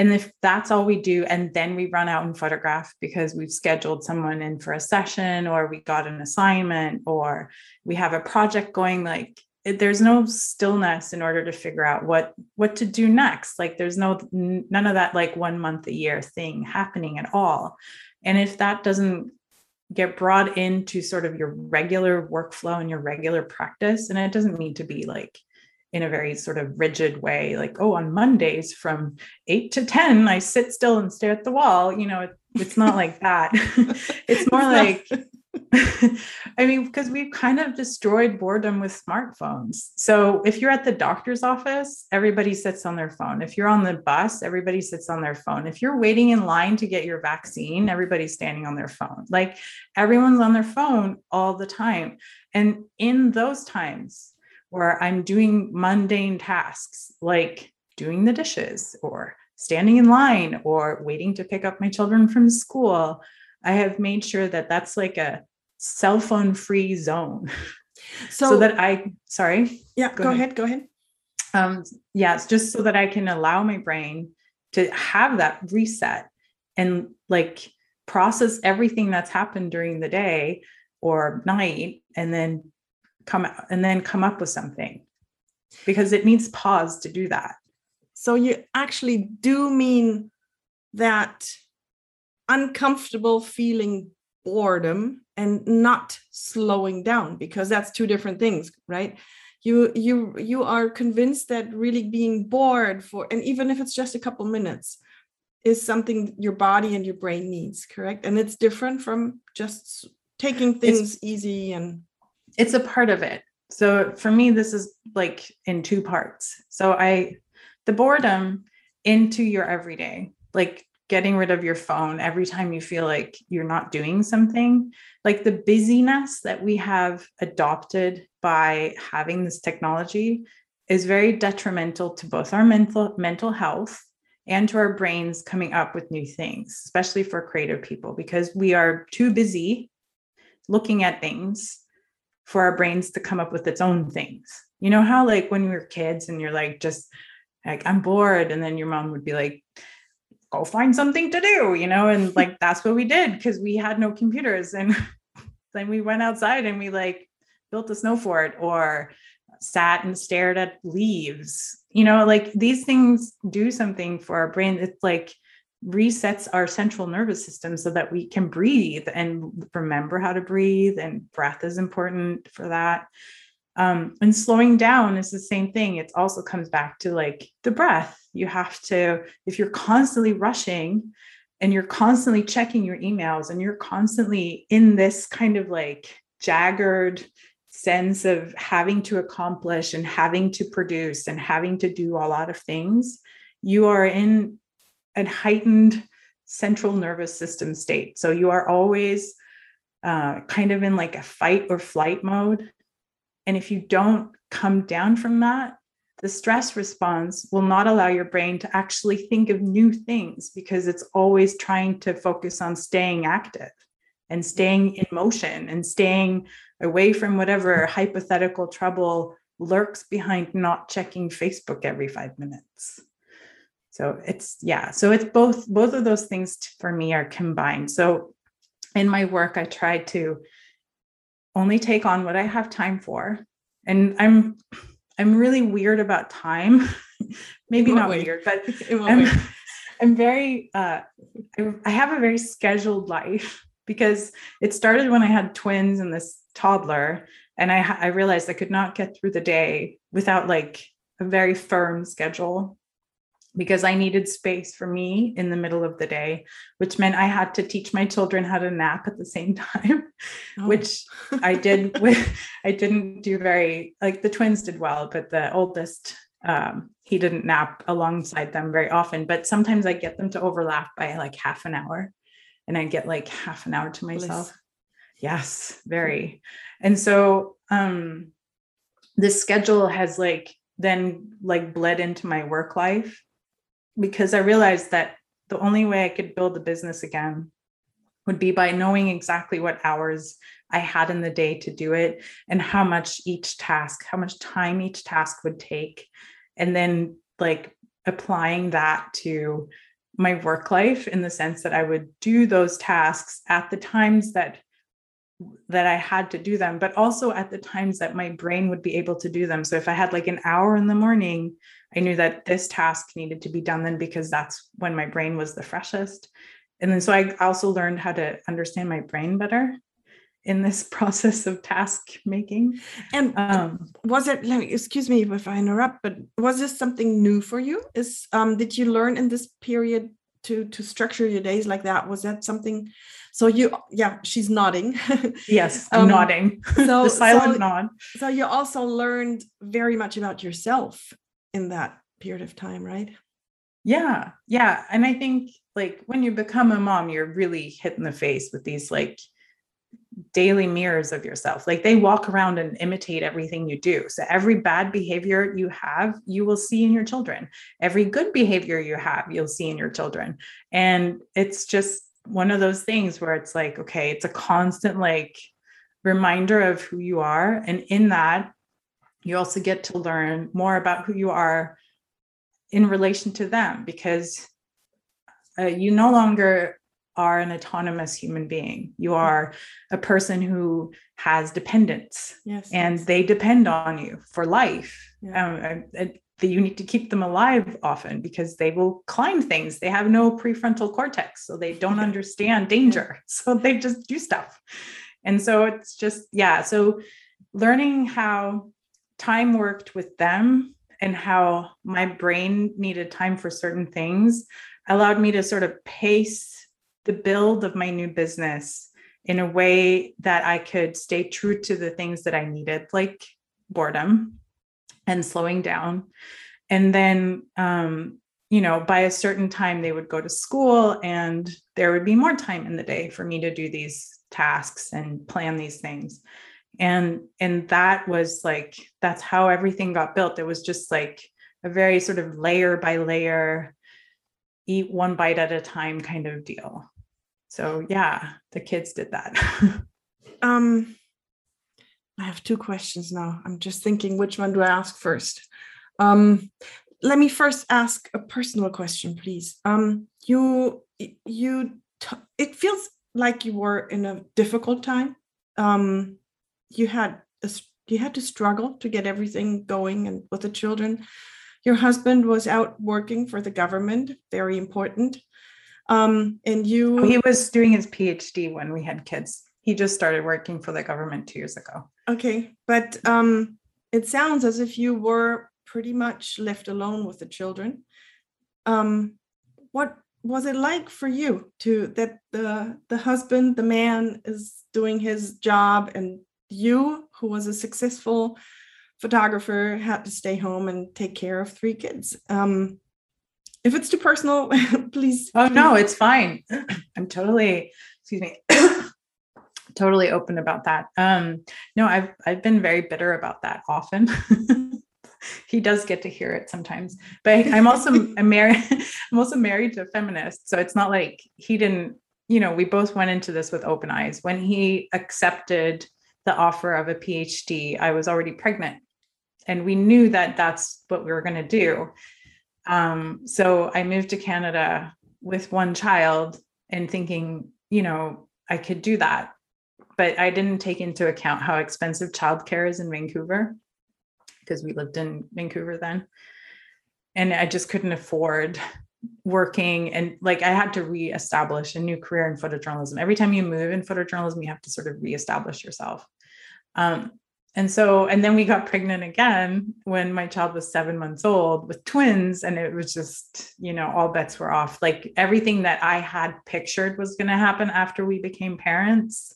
[SPEAKER 2] and if that's all we do, and then we run out and photograph because we've scheduled someone in for a session or we got an assignment or we have a project going, like there's no stillness in order to figure out what what to do next. Like there's no none of that like one month a year thing happening at all. And if that doesn't get brought into sort of your regular workflow and your regular practice, and it doesn't need to be like in a very sort of rigid way like oh on mondays from 8 to 10 i sit still and stare at the wall you know it, it's not like that it's more like I mean, because we've kind of destroyed boredom with smartphones. So if you're at the doctor's office, everybody sits on their phone. If you're on the bus, everybody sits on their phone. If you're waiting in line to get your vaccine, everybody's standing on their phone. Like everyone's on their phone all the time. And in those times, where I'm doing mundane tasks like doing the dishes or standing in line or waiting to pick up my children from school. I have made sure that that's like a cell phone free zone. So, so, that I, sorry.
[SPEAKER 1] Yeah, go, go ahead. ahead. Go ahead.
[SPEAKER 2] Um, yeah, it's just so that I can allow my brain to have that reset and like process everything that's happened during the day or night and then come and then come up with something because it needs pause to do that.
[SPEAKER 1] So you actually do mean that uncomfortable feeling boredom and not slowing down because that's two different things, right? You you you are convinced that really being bored for and even if it's just a couple minutes is something your body and your brain needs, correct? And it's different from just taking things it's, easy and
[SPEAKER 2] it's a part of it. So for me, this is like in two parts. So I, the boredom into your everyday, like getting rid of your phone every time you feel like you're not doing something, like the busyness that we have adopted by having this technology is very detrimental to both our mental mental health and to our brains coming up with new things, especially for creative people, because we are too busy looking at things for our brains to come up with its own things. You know how like when we were kids and you're like just like I'm bored and then your mom would be like go find something to do, you know, and like that's what we did because we had no computers and then we went outside and we like built a snow fort or sat and stared at leaves. You know, like these things do something for our brain. It's like resets our central nervous system so that we can breathe and remember how to breathe and breath is important for that. Um, and slowing down is the same thing. It also comes back to like the breath. You have to if you're constantly rushing and you're constantly checking your emails and you're constantly in this kind of like jagged sense of having to accomplish and having to produce and having to do a lot of things you are in a heightened central nervous system state. So you are always uh, kind of in like a fight or flight mode. And if you don't come down from that, the stress response will not allow your brain to actually think of new things because it's always trying to focus on staying active and staying in motion and staying away from whatever hypothetical trouble lurks behind not checking Facebook every five minutes so it's yeah so it's both both of those things for me are combined. So in my work i try to only take on what i have time for. And i'm i'm really weird about time. Maybe not way? weird but I'm, I'm very uh I have a very scheduled life because it started when i had twins and this toddler and i i realized i could not get through the day without like a very firm schedule because I needed space for me in the middle of the day, which meant I had to teach my children how to nap at the same time, oh. which I did with I didn't do very like the twins did well, but the oldest um, he didn't nap alongside them very often, but sometimes I get them to overlap by like half an hour and I get like half an hour to myself. Bliss. Yes, very. And so um this schedule has like then like bled into my work life because I realized that the only way I could build the business again would be by knowing exactly what hours I had in the day to do it and how much each task, how much time each task would take. And then like applying that to my work life in the sense that I would do those tasks at the times that that I had to do them, but also at the times that my brain would be able to do them. So if I had like an hour in the morning I knew that this task needed to be done then because that's when my brain was the freshest. And then so I also learned how to understand my brain better in this process of task making.
[SPEAKER 1] And um, was it like excuse me if I interrupt, but was this something new for you? Is um did you learn in this period to to structure your days like that? Was that something so you yeah, she's nodding.
[SPEAKER 2] yes, I'm um, nodding. So the silent so, nod.
[SPEAKER 1] So you also learned very much about yourself in that period of time, right?
[SPEAKER 2] Yeah. Yeah. And I think like when you become a mom, you're really hit in the face with these like daily mirrors of yourself. Like they walk around and imitate everything you do. So every bad behavior you have, you will see in your children. Every good behavior you have, you'll see in your children. And it's just one of those things where it's like, okay, it's a constant like reminder of who you are. And in that, you also get to learn more about who you are in relation to them because uh, you no longer are an autonomous human being. You are a person who has dependents yes, and yes. they depend on you for life. Yeah. Um, you need to keep them alive often because they will climb things. They have no prefrontal cortex, so they don't understand danger. So they just do stuff. And so it's just, yeah. So learning how time worked with them and how my brain needed time for certain things allowed me to sort of pace the build of my new business in a way that I could stay true to the things that I needed, like boredom and slowing down. And then, um, you know, by a certain time, they would go to school and there would be more time in the day for me to do these tasks and plan these things. And and that was like that's how everything got built. It was just like a very sort of layer by layer, eat one bite at a time kind of deal. So yeah, the kids did that.
[SPEAKER 1] um I have two questions now. I'm just thinking which one do I ask first? Um, let me first ask a personal question, please. Um, you, you, t- it feels like you were in a difficult time. Um, you had a, you had to struggle to get everything going and with the children. Your husband was out working for the government, very important. Um, and you,
[SPEAKER 2] he was doing his PhD when we had kids. He just started working for the government two years ago.
[SPEAKER 1] Okay, but um, it sounds as if you were pretty much left alone with the children. Um, what was it like for you to that the the husband, the man, is doing his job, and you, who was a successful photographer, had to stay home and take care of three kids? Um, if it's too personal, please.
[SPEAKER 2] Oh no, it's fine. I'm totally. Excuse me. totally open about that. Um, no, I've I've been very bitter about that often. he does get to hear it sometimes. But I'm also I'm married. I'm also married to a feminist, so it's not like he didn't. You know, we both went into this with open eyes. When he accepted the offer of a PhD, I was already pregnant, and we knew that that's what we were going to do. Um, so I moved to Canada with one child and thinking, you know, I could do that but I didn't take into account how expensive childcare is in Vancouver because we lived in Vancouver then. And I just couldn't afford working and like I had to reestablish a new career in photojournalism. Every time you move in photojournalism, you have to sort of reestablish yourself. Um, and so, and then we got pregnant again when my child was seven months old with twins, and it was just, you know, all bets were off. Like everything that I had pictured was going to happen after we became parents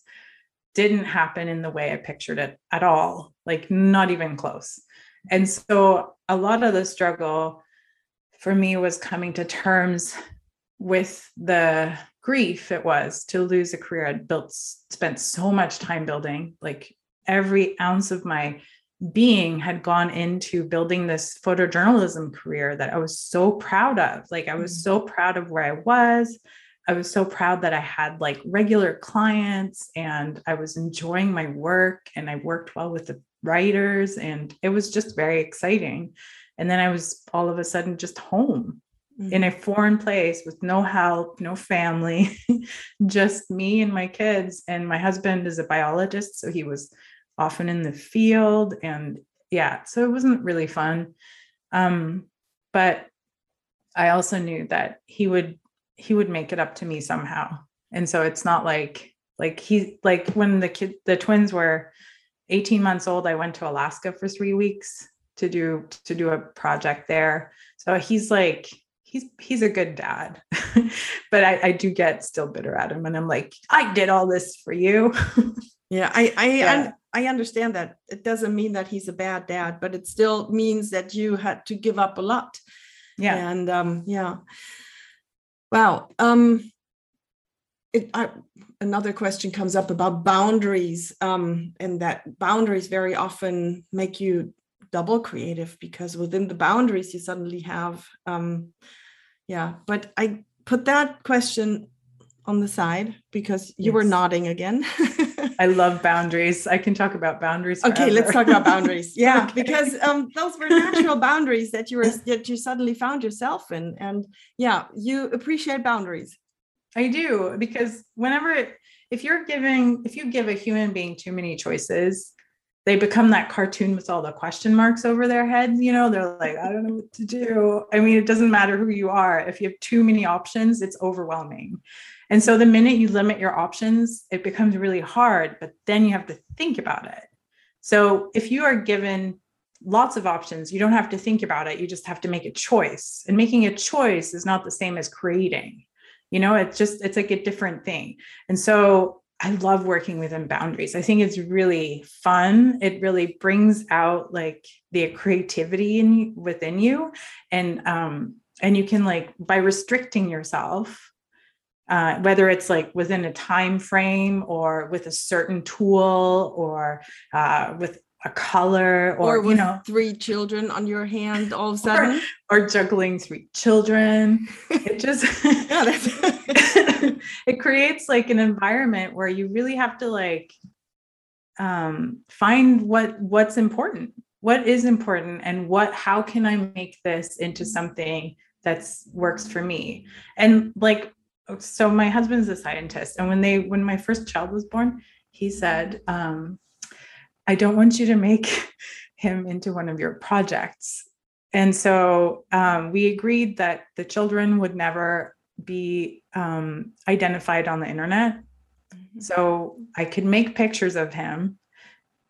[SPEAKER 2] didn't happen in the way I pictured it at all, like not even close. And so a lot of the struggle for me was coming to terms with the grief it was to lose a career I'd built, spent so much time building, like every ounce of my being had gone into building this photojournalism career that I was so proud of. Like I was mm. so proud of where I was. I was so proud that I had like regular clients and I was enjoying my work and I worked well with the writers and it was just very exciting. And then I was all of a sudden just home mm-hmm. in a foreign place with no help, no family, just me and my kids. And my husband is a biologist, so he was often in the field and yeah, so it wasn't really fun. Um, but I also knew that he would he would make it up to me somehow. And so it's not like like he like when the kid the twins were 18 months old, I went to Alaska for three weeks to do to do a project there. So he's like he's he's a good dad. but I, I do get still bitter at him and I'm like, I did all this for you.
[SPEAKER 1] yeah, I I yeah. I understand that. It doesn't mean that he's a bad dad, but it still means that you had to give up a lot. Yeah. And um yeah. Wow. Um, it, I, another question comes up about boundaries, um, and that boundaries very often make you double creative because within the boundaries you suddenly have, um, yeah. But I put that question on the side because you yes. were nodding again.
[SPEAKER 2] I love boundaries. I can talk about boundaries.
[SPEAKER 1] Forever. Okay, let's talk about boundaries. Yeah, okay. because um, those were natural boundaries that you were that you suddenly found yourself in, and yeah, you appreciate boundaries.
[SPEAKER 2] I do because whenever if you're giving if you give a human being too many choices, they become that cartoon with all the question marks over their heads. You know, they're like, I don't know what to do. I mean, it doesn't matter who you are. If you have too many options, it's overwhelming. And so the minute you limit your options, it becomes really hard, but then you have to think about it. So if you are given lots of options. You don't have to think about it. You just have to make a choice. And making a choice is not the same as creating. You know, it's just, it's like a different thing. And so I love working within boundaries. I think it's really fun. It really brings out like the creativity in within you. And um, and you can like by restricting yourself, uh, whether it's like within a time frame or with a certain tool or uh, with a color or,
[SPEAKER 1] or you know three children on your hand all of a sudden?
[SPEAKER 2] or, or juggling three children. It just yeah it creates like an environment where you really have to like um find what what's important. What is important and what how can i make this into something that's works for me? And like so my husband's a scientist and when they when my first child was born he said um I don't want you to make him into one of your projects. And so um, we agreed that the children would never be um, identified on the internet. Mm-hmm. So I could make pictures of him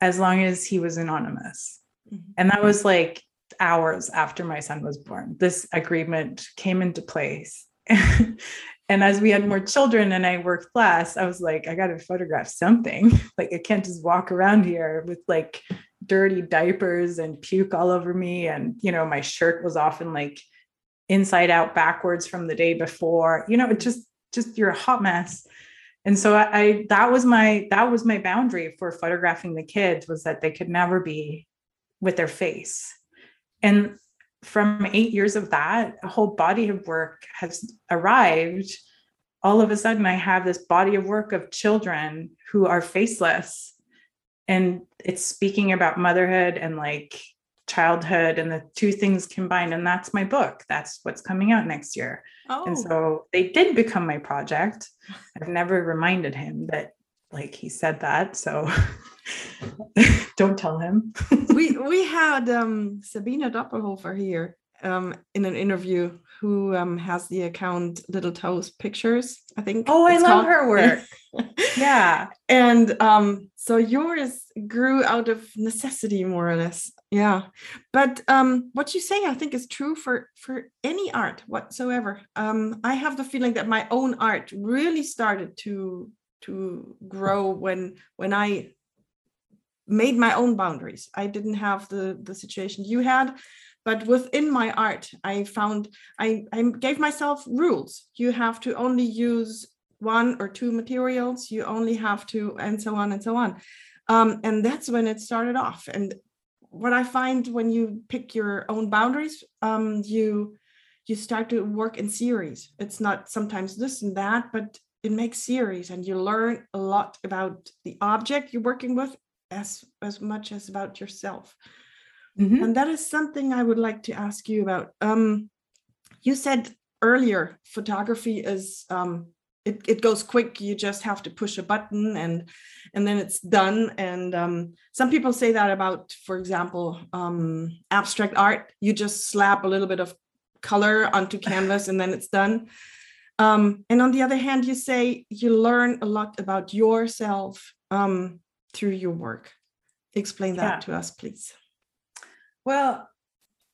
[SPEAKER 2] as long as he was anonymous. Mm-hmm. And that was like hours after my son was born. This agreement came into place. and as we had more children and I worked less, I was like, I got to photograph something. like, I can't just walk around here with like dirty diapers and puke all over me. And, you know, my shirt was often like inside out backwards from the day before. You know, it just, just you're a hot mess. And so I, I that was my that was my boundary for photographing the kids was that they could never be with their face. And from eight years of that, a whole body of work has arrived. All of a sudden, I have this body of work of children who are faceless. And it's speaking about motherhood and like childhood and the two things combined. And that's my book. That's what's coming out next year. Oh. And so oh. they did become my project. I've never reminded him that like he said that. So don't tell him.
[SPEAKER 1] we we had um, Sabine Doppelhofer here um, in an interview who um, has the account Little Toes Pictures. I think.
[SPEAKER 2] Oh, I love called. her work. yeah,
[SPEAKER 1] and um, so yours grew out of necessity, more or less. Yeah, but um, what you say, I think, is true for for any art whatsoever. Um, I have the feeling that my own art really started to to grow when when I made my own boundaries. I didn't have the the situation you had, but within my art, I found I I gave myself rules. You have to only use one or two materials. You only have to, and so on and so on. Um, and that's when it started off. And what I find when you pick your own boundaries, um, you you start to work in series. It's not sometimes this and that, but it makes series and you learn a lot about the object you're working with as as much as about yourself. Mm-hmm. and that is something i would like to ask you about. Um you said earlier photography is um it, it goes quick. You just have to push a button and and then it's done. And um, some people say that about for example um, abstract art. You just slap a little bit of color onto canvas and then it's done. Um, and on the other hand, you say you learn a lot about yourself. Um, through your work. Explain that yeah. to us, please.
[SPEAKER 2] Well,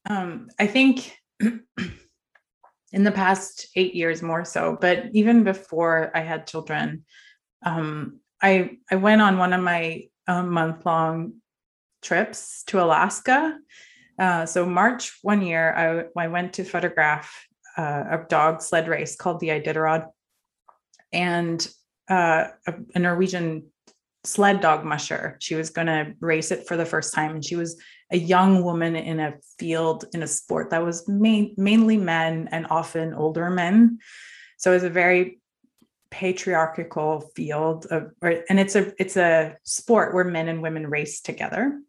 [SPEAKER 2] um, I think in the past eight years more so, but even before I had children, um, I I went on one of my um, month long trips to Alaska. Uh, so March one year, I I went to photograph uh, a dog sled race called the Iditarod, and uh, a, a, Norwegian sled dog musher. She was going to race it for the first time, and she was a young woman in a field in a sport that was main, mainly men and often older men. So it was a very patriarchal field of, and it's a it's a sport where men and women race together.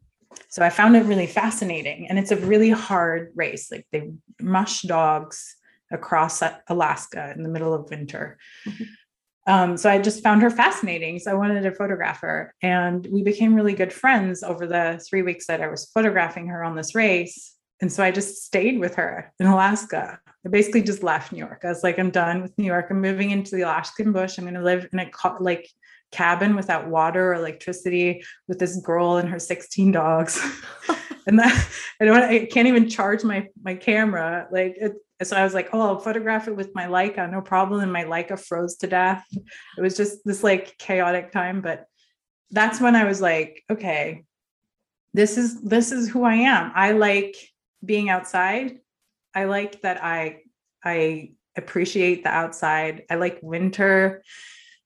[SPEAKER 2] So I found it really fascinating, and it's a really hard race. Like they mush dogs across Alaska in the middle of winter. Mm-hmm. Um, so I just found her fascinating. So I wanted to photograph her. And we became really good friends over the three weeks that I was photographing her on this race. And so I just stayed with her in Alaska. I basically just left New York. I was like, I'm done with New York. I'm moving into the Alaskan bush. I'm going to live in a like cabin without water or electricity with this girl and her 16 dogs. and that I don't I can't even charge my my camera. Like it, so I was like, oh, I'll photograph it with my Leica, no problem. And my Leica froze to death. It was just this like chaotic time. But that's when I was like, okay, this is this is who I am. I like being outside. I like that I I appreciate the outside. I like winter.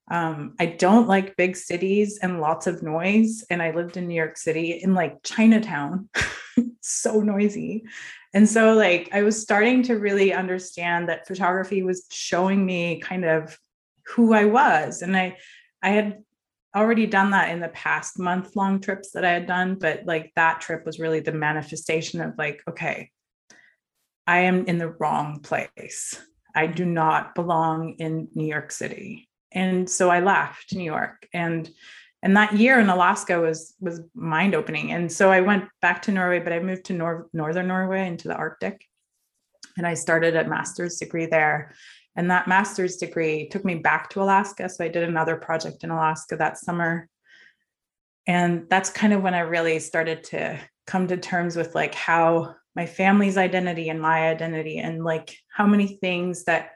[SPEAKER 2] Um, I don't like big cities and lots of noise. And I lived in New York City in like Chinatown, so noisy. And so, like, I was starting to really understand that photography was showing me kind of who I was. And I, I had already done that in the past month long trips that I had done, but like that trip was really the manifestation of like, okay, I am in the wrong place. I do not belong in New York City. And so I left New York and and that year in Alaska was was mind opening. And so I went back to Norway, but I moved to nor- northern Norway into the Arctic. And I started a master's degree there. And that master's degree took me back to Alaska. So I did another project in Alaska that summer. And that's kind of when I really started to come to terms with like how my family's identity and my identity and like how many things that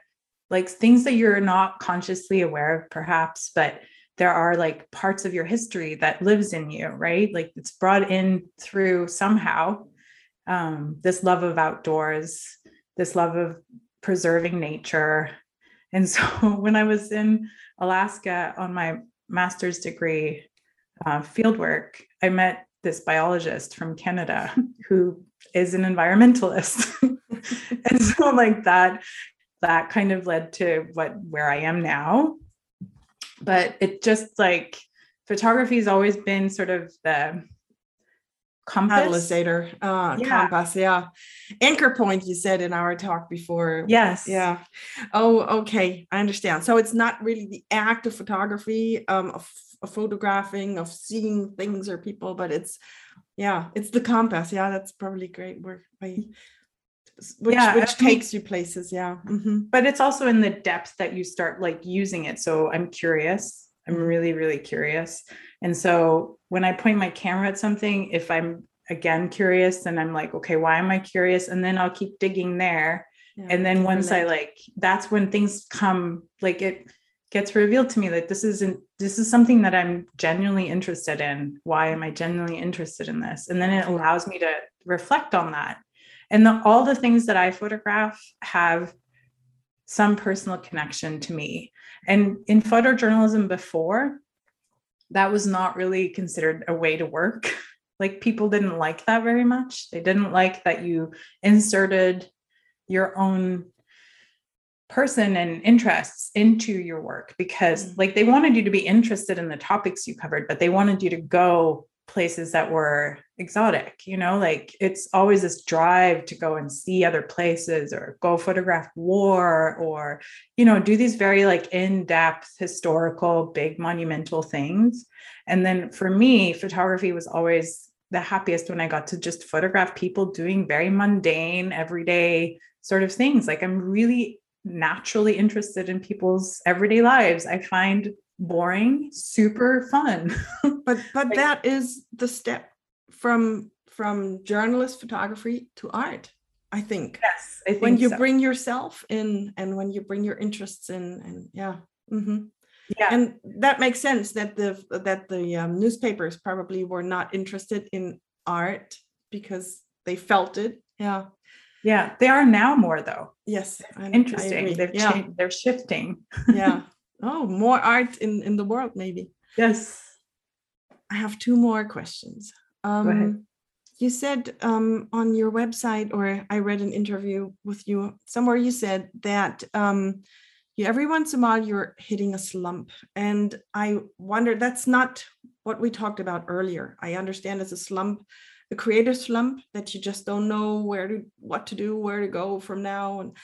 [SPEAKER 2] like things that you're not consciously aware of perhaps but there are like parts of your history that lives in you right? Like it's brought in through somehow um, this love of outdoors this love of preserving nature. And so when i was in alaska on my master's degree uh, fieldwork i met this biologist from canada who is an environmentalist. And so like that that kind of led to what where i am now but it just like photography has always been sort of the
[SPEAKER 1] compass. Uh, yeah. compass yeah. Anchor point you said in our talk before.
[SPEAKER 2] Yes.
[SPEAKER 1] Yeah. Oh okay i understand. So it's not really the act of photography um of, of photographing of seeing things or people but it's yeah it's the compass. Yeah that's probably great work which, yeah, which takes you places yeah
[SPEAKER 2] mm-hmm. but it's also in the depth that you start like using it so i'm curious. I'm mm-hmm. really really curious. And so when i point my camera at something if i'm again curious then i'm like okay why am i curious? And then i'll keep digging there. Yeah, and then once i like that's when things come like it gets revealed to me that this isn't this is something that i'm genuinely interested in. Why am i genuinely interested in this? And then it allows me to reflect on that and the, all the things that i photograph have some personal connection to me. And in photojournalism before that was not really considered a way to work. Like people didn't like that very much. They didn't like that you inserted your own person and interests into your work because mm-hmm. like they wanted you to be interested in the topics you covered but they wanted you to go places that were exotic you know like it's always this drive to go and see other places or go photograph war or you know do these very like in-depth historical big monumental things and then for me photography was always the happiest when i got to just photograph people doing very mundane everyday sort of things like i'm really naturally interested in people's everyday lives. I find boring super fun.
[SPEAKER 1] but but like, that is the step from from journalist photography to art. I think.
[SPEAKER 2] Yes, I
[SPEAKER 1] think when you so. bring yourself in and when you bring your interests in, and yeah, mm-hmm. yeah, and that makes sense that the that the um, newspapers probably were not interested in art because they felt it. Yeah,
[SPEAKER 2] yeah, they are now more though.
[SPEAKER 1] Yes,
[SPEAKER 2] interesting. They've yeah. changed. They're shifting.
[SPEAKER 1] yeah. Oh, more art in in the world, maybe.
[SPEAKER 2] Yes.
[SPEAKER 1] I have two more questions. Um, Go ahead. You said um, on your website, or I read an interview with you somewhere. You said that um, you every once in a while you're hitting a slump, and I wonder that's not what we talked about earlier. I understand as a slump a creative slump that you just don't know where to what to do where to go from now and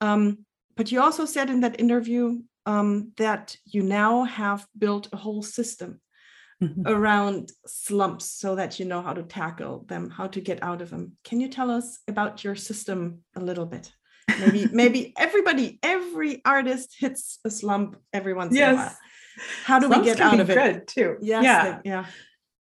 [SPEAKER 1] um, but you also said in that interview um, that you now have built a whole system mm-hmm. around slumps so that you know how to tackle them how to get out of them can you tell us about your system a little bit maybe maybe everybody every artist hits a slump every once yes. in a while How do we get out of it?
[SPEAKER 2] good too.
[SPEAKER 1] Yes,
[SPEAKER 2] Yeah.
[SPEAKER 1] they- yeah.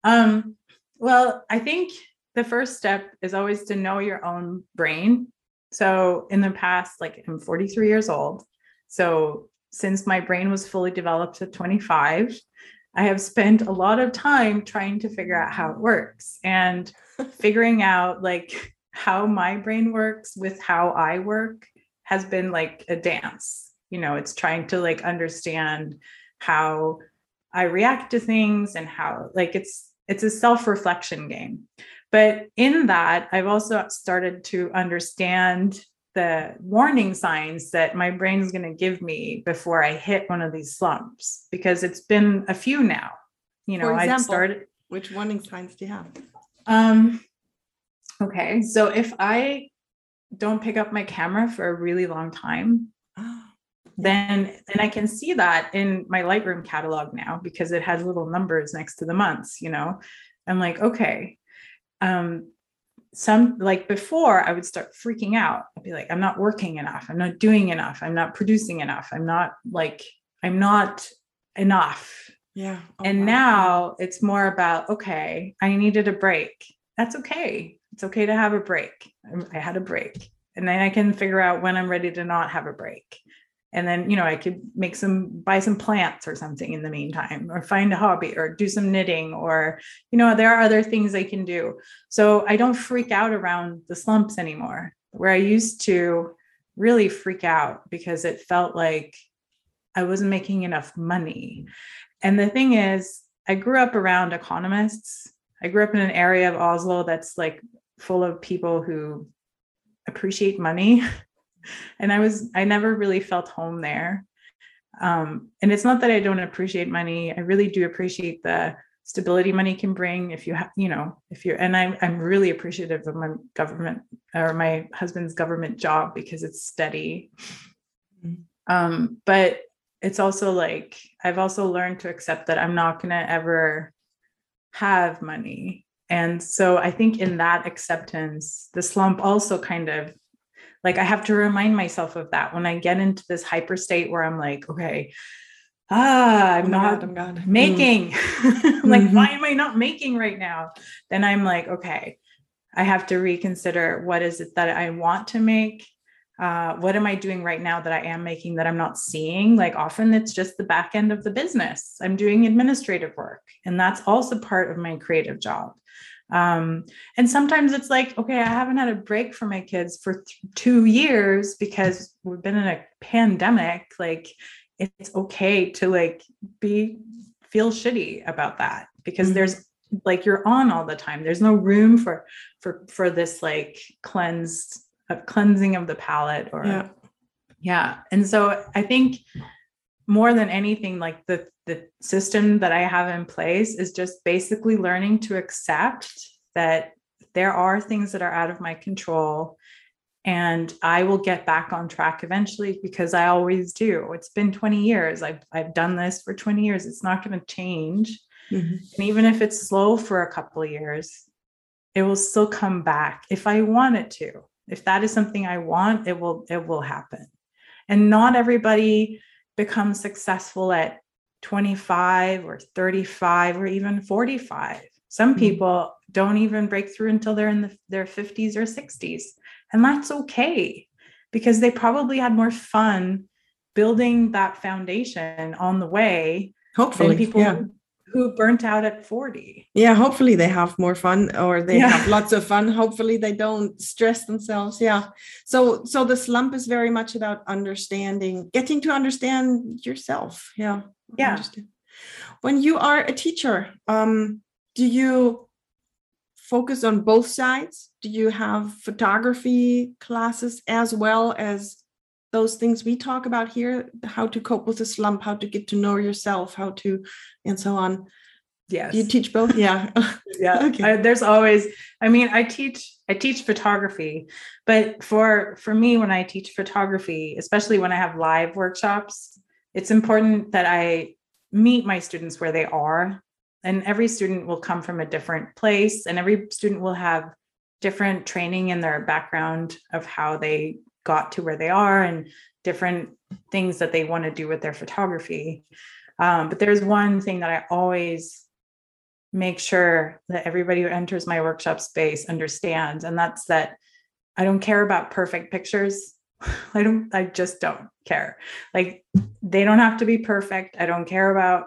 [SPEAKER 2] Um, well, I think the first step is always to know your own brain. So in the past, like I'm 43 years old. So since my brain was fully developed at 25, I have spent a lot of time trying to figure out how it works and figuring out like how my brain works with how I work has been like a dance. You know, it's trying to like understand how I react to things and how like it's it's a self-reflection game. But in that, I've also started to understand the warning signs that my brain is going to give me before I hit one of these slumps because it's been a few now. You know, I started
[SPEAKER 1] Which warning signs do you have?
[SPEAKER 2] um okay, so if I don't pick up my camera for a really long time, then then I can see that in my Lightroom catalog now because it has little numbers next to the months, you know. I'm like, okay. Um some like before I would start freaking out. I'd be like, I'm not working enough. I'm not doing enough. I'm not producing enough. I'm not like I'm not enough.
[SPEAKER 1] yeah. Oh,
[SPEAKER 2] and
[SPEAKER 1] wow.
[SPEAKER 2] now it's more about, okay, I needed a break. That's okay. It's okay to have a break. I- I had a break. And then I can figure out when I'm ready to not have a break. And then, you know, I could make some, buy some plants or something in the meantime, or find a hobby or do some knitting, or, you know, there are other things I can do. So I don't freak out around the slumps anymore, where I used to really freak out because it felt like I wasn't making enough money. And the thing is, I grew up around economists. I grew up in an area of Oslo that's like full of people who appreciate money. And I was, I never really felt home there. Um, and it's not that I don't appreciate money. I really do appreciate the stability money can bring if you have, you know, if you're, and I'm, I'm really appreciative of my government or my husband's government job because it's steady. Um, but it's also like I've also learned to accept that I'm not going to ever have money. And so I think in that acceptance, the slump also kind of like I have to remind myself of that when I get into this hyper state where I'm like, okay, ah, I'm
[SPEAKER 1] Oh
[SPEAKER 2] not
[SPEAKER 1] God, oh God. Mm.
[SPEAKER 2] making. like,
[SPEAKER 1] Mhm.
[SPEAKER 2] why am I not making right now? Then I'm like, okay, I have to reconsider what is it that I want to make uh, what am I doing right now that I am making that I'm not seeing? Like often it's just the back end of the business. I'm doing administrative work, and that's also part of my creative job. Um, and sometimes it's like, okay, I haven't had a break for my kids for th- two years because we've been in a pandemic. Like it's okay to like be feel shitty about that because
[SPEAKER 1] Mhm.
[SPEAKER 2] there's like you're on all the time. There's no room for for for this like cleansed a cleansing of the palate or
[SPEAKER 1] Yeah.
[SPEAKER 2] yeah and so i think more than anything like the the system that i have in place is just basically learning to accept that there are things that are out of my control and i will get back on track eventually because i always do. It's been 20 years. I've, I've done this for 20 years. It's not going to change.
[SPEAKER 1] Mhm.
[SPEAKER 2] and even if it's slow for a couple of years it will still come back if i want it to. If that is something i want it will it will happen. And not everybody becomes successful at 25 or 35 or even 45 some
[SPEAKER 1] Mhm.
[SPEAKER 2] people don't even break through until they're in the, their 50s or 60s and that's okay because they probably had more fun building that foundation on the way
[SPEAKER 1] Hopefully,
[SPEAKER 2] people
[SPEAKER 1] yeah.
[SPEAKER 2] who burnt out at 40
[SPEAKER 1] Yeah, hopefully they have more fun or they
[SPEAKER 2] Yeah.
[SPEAKER 1] have lots of fun. Hopefully they don't stress themselves. Yeah. So so the slump is very much about understanding, getting to understand yourself. Yeah.
[SPEAKER 2] Yeah.
[SPEAKER 1] When you are a teacher, um, do you focus on both sides? Do you have photography classes as well as those things we talk about here? How to cope with a slump, how to get to know yourself, how to, and so on.
[SPEAKER 2] yes
[SPEAKER 1] Do you teach both? Yeah.
[SPEAKER 2] yeah
[SPEAKER 1] Okay.
[SPEAKER 2] I- there's always i mean i teach i teach photography but for for me when i teach photography especially when i have live workshops it's important that i meet my students where they are and every student will come from a different place and every student will have different training in their background of how they got to where they are and different things that they want to do with their photography Um, but there's one thing that I always make sure that everybody who enters my workshop space understands, and that's that I don't care about perfect pictures. I don't, I just don't care. Like they don't have to be perfect. I don't care about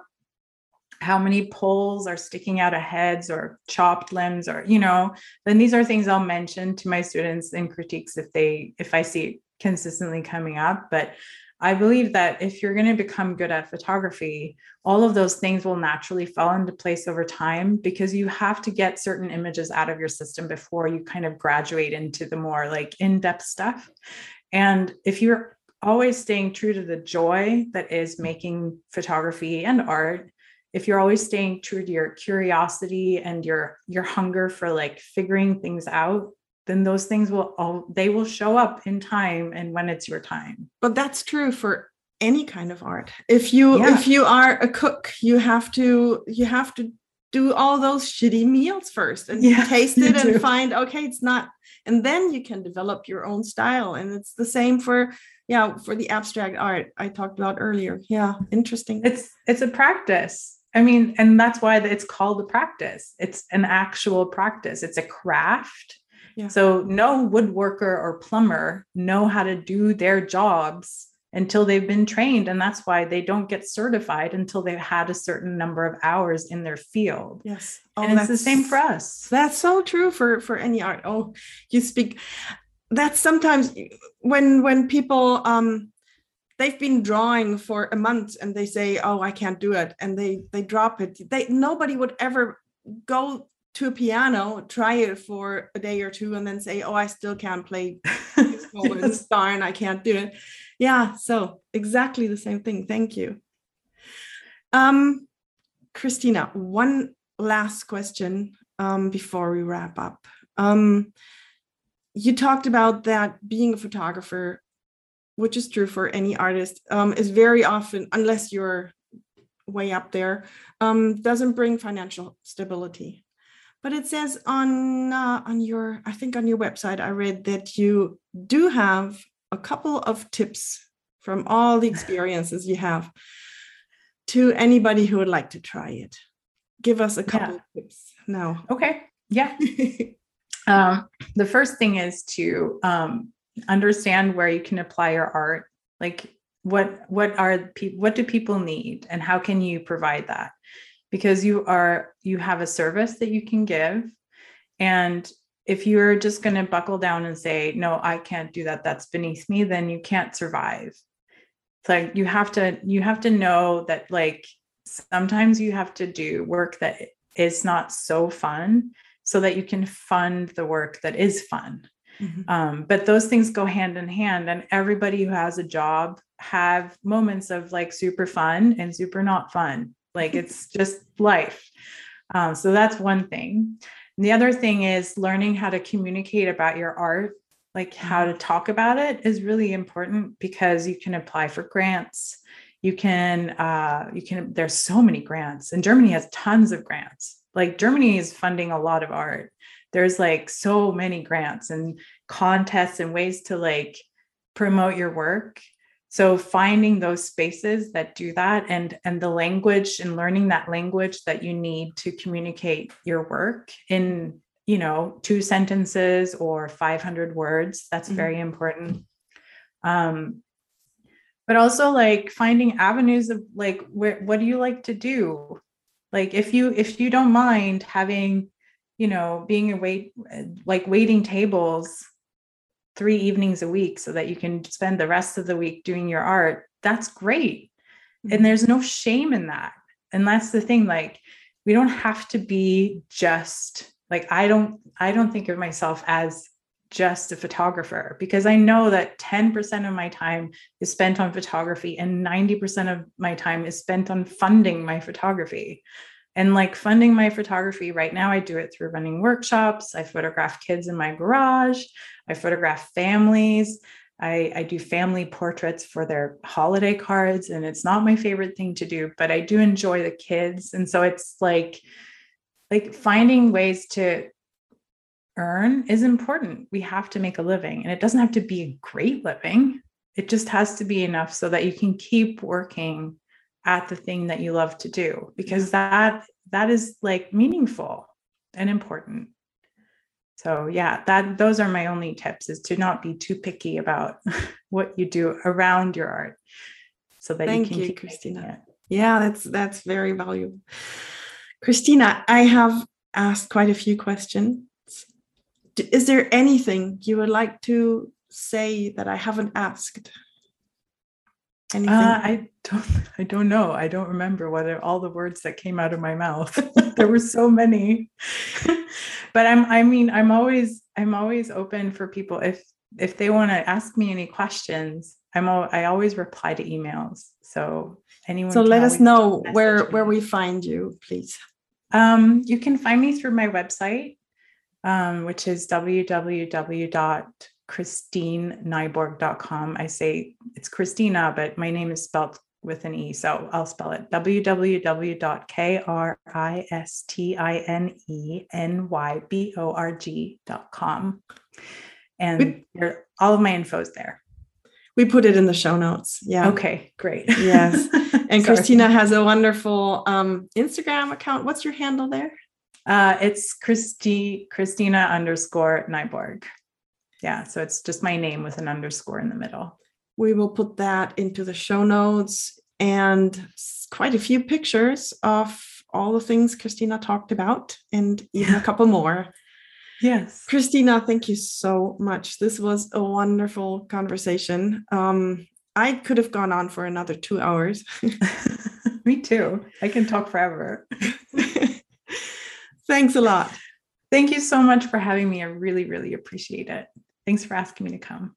[SPEAKER 2] how many poles are sticking out of heads or chopped limbs or you know then these are things i'll mention to my students in critiques if they if i see it consistently coming up. But i believe that if you're going to become good at photography all of those things will naturally fall into place over time because you have to get certain images out of your system before you kind of graduate into the more like in-depth stuff. And if you're always staying true to the joy that is making photography and art if you're always staying true to your curiosity and your your hunger for like figuring things out then those things will all they will show up in time and when it's your time.
[SPEAKER 1] But that's true for any kind of art. If you yeah. if you are a cook you have to you have to do all those shitty meals first and yeah, taste it and find okay it's not and then you can develop your own style. And it's the same for yeah for the abstract art i talked about earlier. Yeah interesting.
[SPEAKER 2] It's it's a practice I mean, and that's why it's called a practice. It's an actual practice. It's a craft. Yeah. So no woodworker or plumber know how to do their jobs until they've been trained and that's why they don't get certified until they've had a certain number of hours in their field
[SPEAKER 1] yes
[SPEAKER 2] oh, and it's the same for us
[SPEAKER 1] that's so true for for any art oh you speak that's sometimes when when people um they've been drawing for a month and they say oh i can't do it. And they they drop it. They nobody would ever go to a piano try it for a day or two and then say oh i still can't play yes. darn i can't do it. Yeah so exactly the same thing. Thank you. Um christina one last question um, before we wrap up. Um, you talked about that being a photographer which is true for any artist, um, is very often, unless you're way up there, um, doesn't bring financial stability. But it says on uh, on your, I think on your website, I read that you do have a couple of tips from all the experiences you have to anybody who would like to try it. Give us a couple yeah. of tips now.
[SPEAKER 2] Okay. Yeah. um, the first thing is to um, understand where you can apply your art like what what are people what do people need and how can you provide that? Because you are you have a service that you can give and if you're just going to buckle down and say no i can't do that that's beneath me then you can't survive. It's like you have to you have to know that like sometimes you have to do work that is not so fun so that you can fund the work that is fun Mm-hmm. Um, but those things go hand in hand, and everybody who has a job have moments of like super fun and super not fun. Like it's just life. Um, so that's one thing. And the other thing is learning how to communicate about your art, like how to mm-hmm. talk about it, is really important because you can apply for grants. You can, uh, you can. There's so many grants, and Germany has tons of grants. Like Germany is funding a lot of art there's like so many grants and contests and ways to like promote your work. So finding those spaces that do that and and the language and learning that language that you need to communicate your work in you know two sentences or 500 words that's mm-hmm. very important. Um but also like finding avenues of like where what do you like to do? Like if you if you don't mind having you know, being a wait like waiting tables three evenings a week so that you can spend the rest of the week doing your art, that's great. Mm-hmm. And there's no shame in that. And that's the thing, like, we don't have to be just like I don't I don't think of myself as just a photographer because I know that 10% of my time is spent on photography and 90% of my time is spent on funding my photography and like funding my photography right now i do it through running workshops. I photograph kids in my garage. I photograph families. I, I do family portraits for their holiday cards and it's not my favorite thing to do but i do enjoy the kids. And so it's like like finding ways to earn is important. We have to make a living and it doesn't have to be a great living. It just has to be enough so that you can keep working at the thing that you love to do because that that is like meaningful and important so yeah that those are my only tips is to not be too picky about what you do around your art so that
[SPEAKER 1] Thank
[SPEAKER 2] you can
[SPEAKER 1] you,
[SPEAKER 2] keep
[SPEAKER 1] Christina. Yeah, that's that's very valuable. Christina, I have asked quite a few questions. Is there anything you would like to say that I haven't asked?
[SPEAKER 2] Anything? Uh, I don't. I don't know. I don't remember whether all the words that came out of my mouth. there were so many. but I'm. I mean, I'm always. I'm always open for people if if they want to ask me any questions. I'm. I always reply to emails. So anyone.
[SPEAKER 1] So let us know where me. where we find you, please.
[SPEAKER 2] Um, you can find me through my website, um, which is www kristinenyborg.com. I say it's Christina, but my name is spelled with an E. So I'll spell it www.kristinenyborg.com. And we, all of my info is there.
[SPEAKER 1] We put it in the show notes. Yeah.
[SPEAKER 2] Okay, great.
[SPEAKER 1] Yes. And Christina has a wonderful um, Instagram account. What's your handle there?
[SPEAKER 2] Uh, it's Christy Christina underscore Nyborg yeah so it's just my name with an underscore in the middle.
[SPEAKER 1] We will put that into the show notes and quite a few pictures of all the things christina talked about and even a couple more.
[SPEAKER 2] Yes.
[SPEAKER 1] Christina thank you so much. This was a wonderful conversation. Um, i could have gone on for another two hours.
[SPEAKER 2] Me too. I can talk forever.
[SPEAKER 1] Thanks a lot.
[SPEAKER 2] Thank you so much for having me. I really really appreciate it Thanks for asking me to come.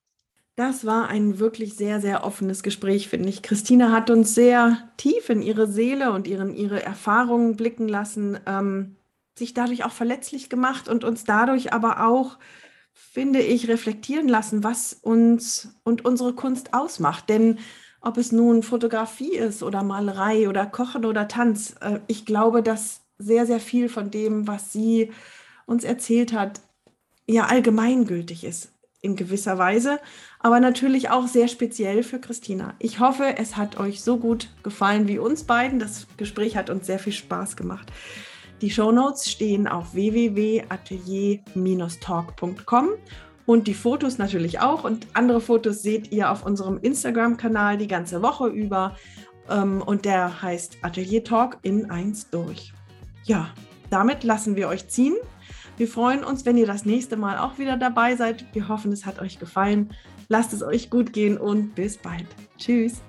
[SPEAKER 1] Das war ein wirklich sehr, sehr offenes Gespräch, finde ich. Christina hat uns sehr tief in ihre Seele und ihren, ihre Erfahrungen blicken lassen, ähm, sich dadurch auch verletzlich gemacht und uns dadurch aber auch, finde ich, reflektieren lassen, was uns und unsere Kunst ausmacht. Denn ob es nun Fotografie ist oder Malerei oder Kochen oder Tanz, äh, ich glaube, dass sehr, sehr viel von dem, was sie uns erzählt hat, ja allgemeingültig ist in gewisser Weise, aber natürlich auch sehr speziell für Christina. Ich hoffe, es hat euch so gut gefallen wie uns beiden. Das Gespräch hat uns sehr viel Spaß gemacht. Die Shownotes stehen auf www.atelier-talk.com und die Fotos natürlich auch. Und andere Fotos seht ihr auf unserem Instagram-Kanal die ganze Woche über. Ähm, und der heißt Atelier Talk in 1 durch. Ja, damit lassen wir euch ziehen. Wir freuen uns, wenn ihr das nächste Mal auch wieder dabei seid. Wir hoffen, es hat euch gefallen. Lasst es euch gut gehen und bis bald. Tschüss.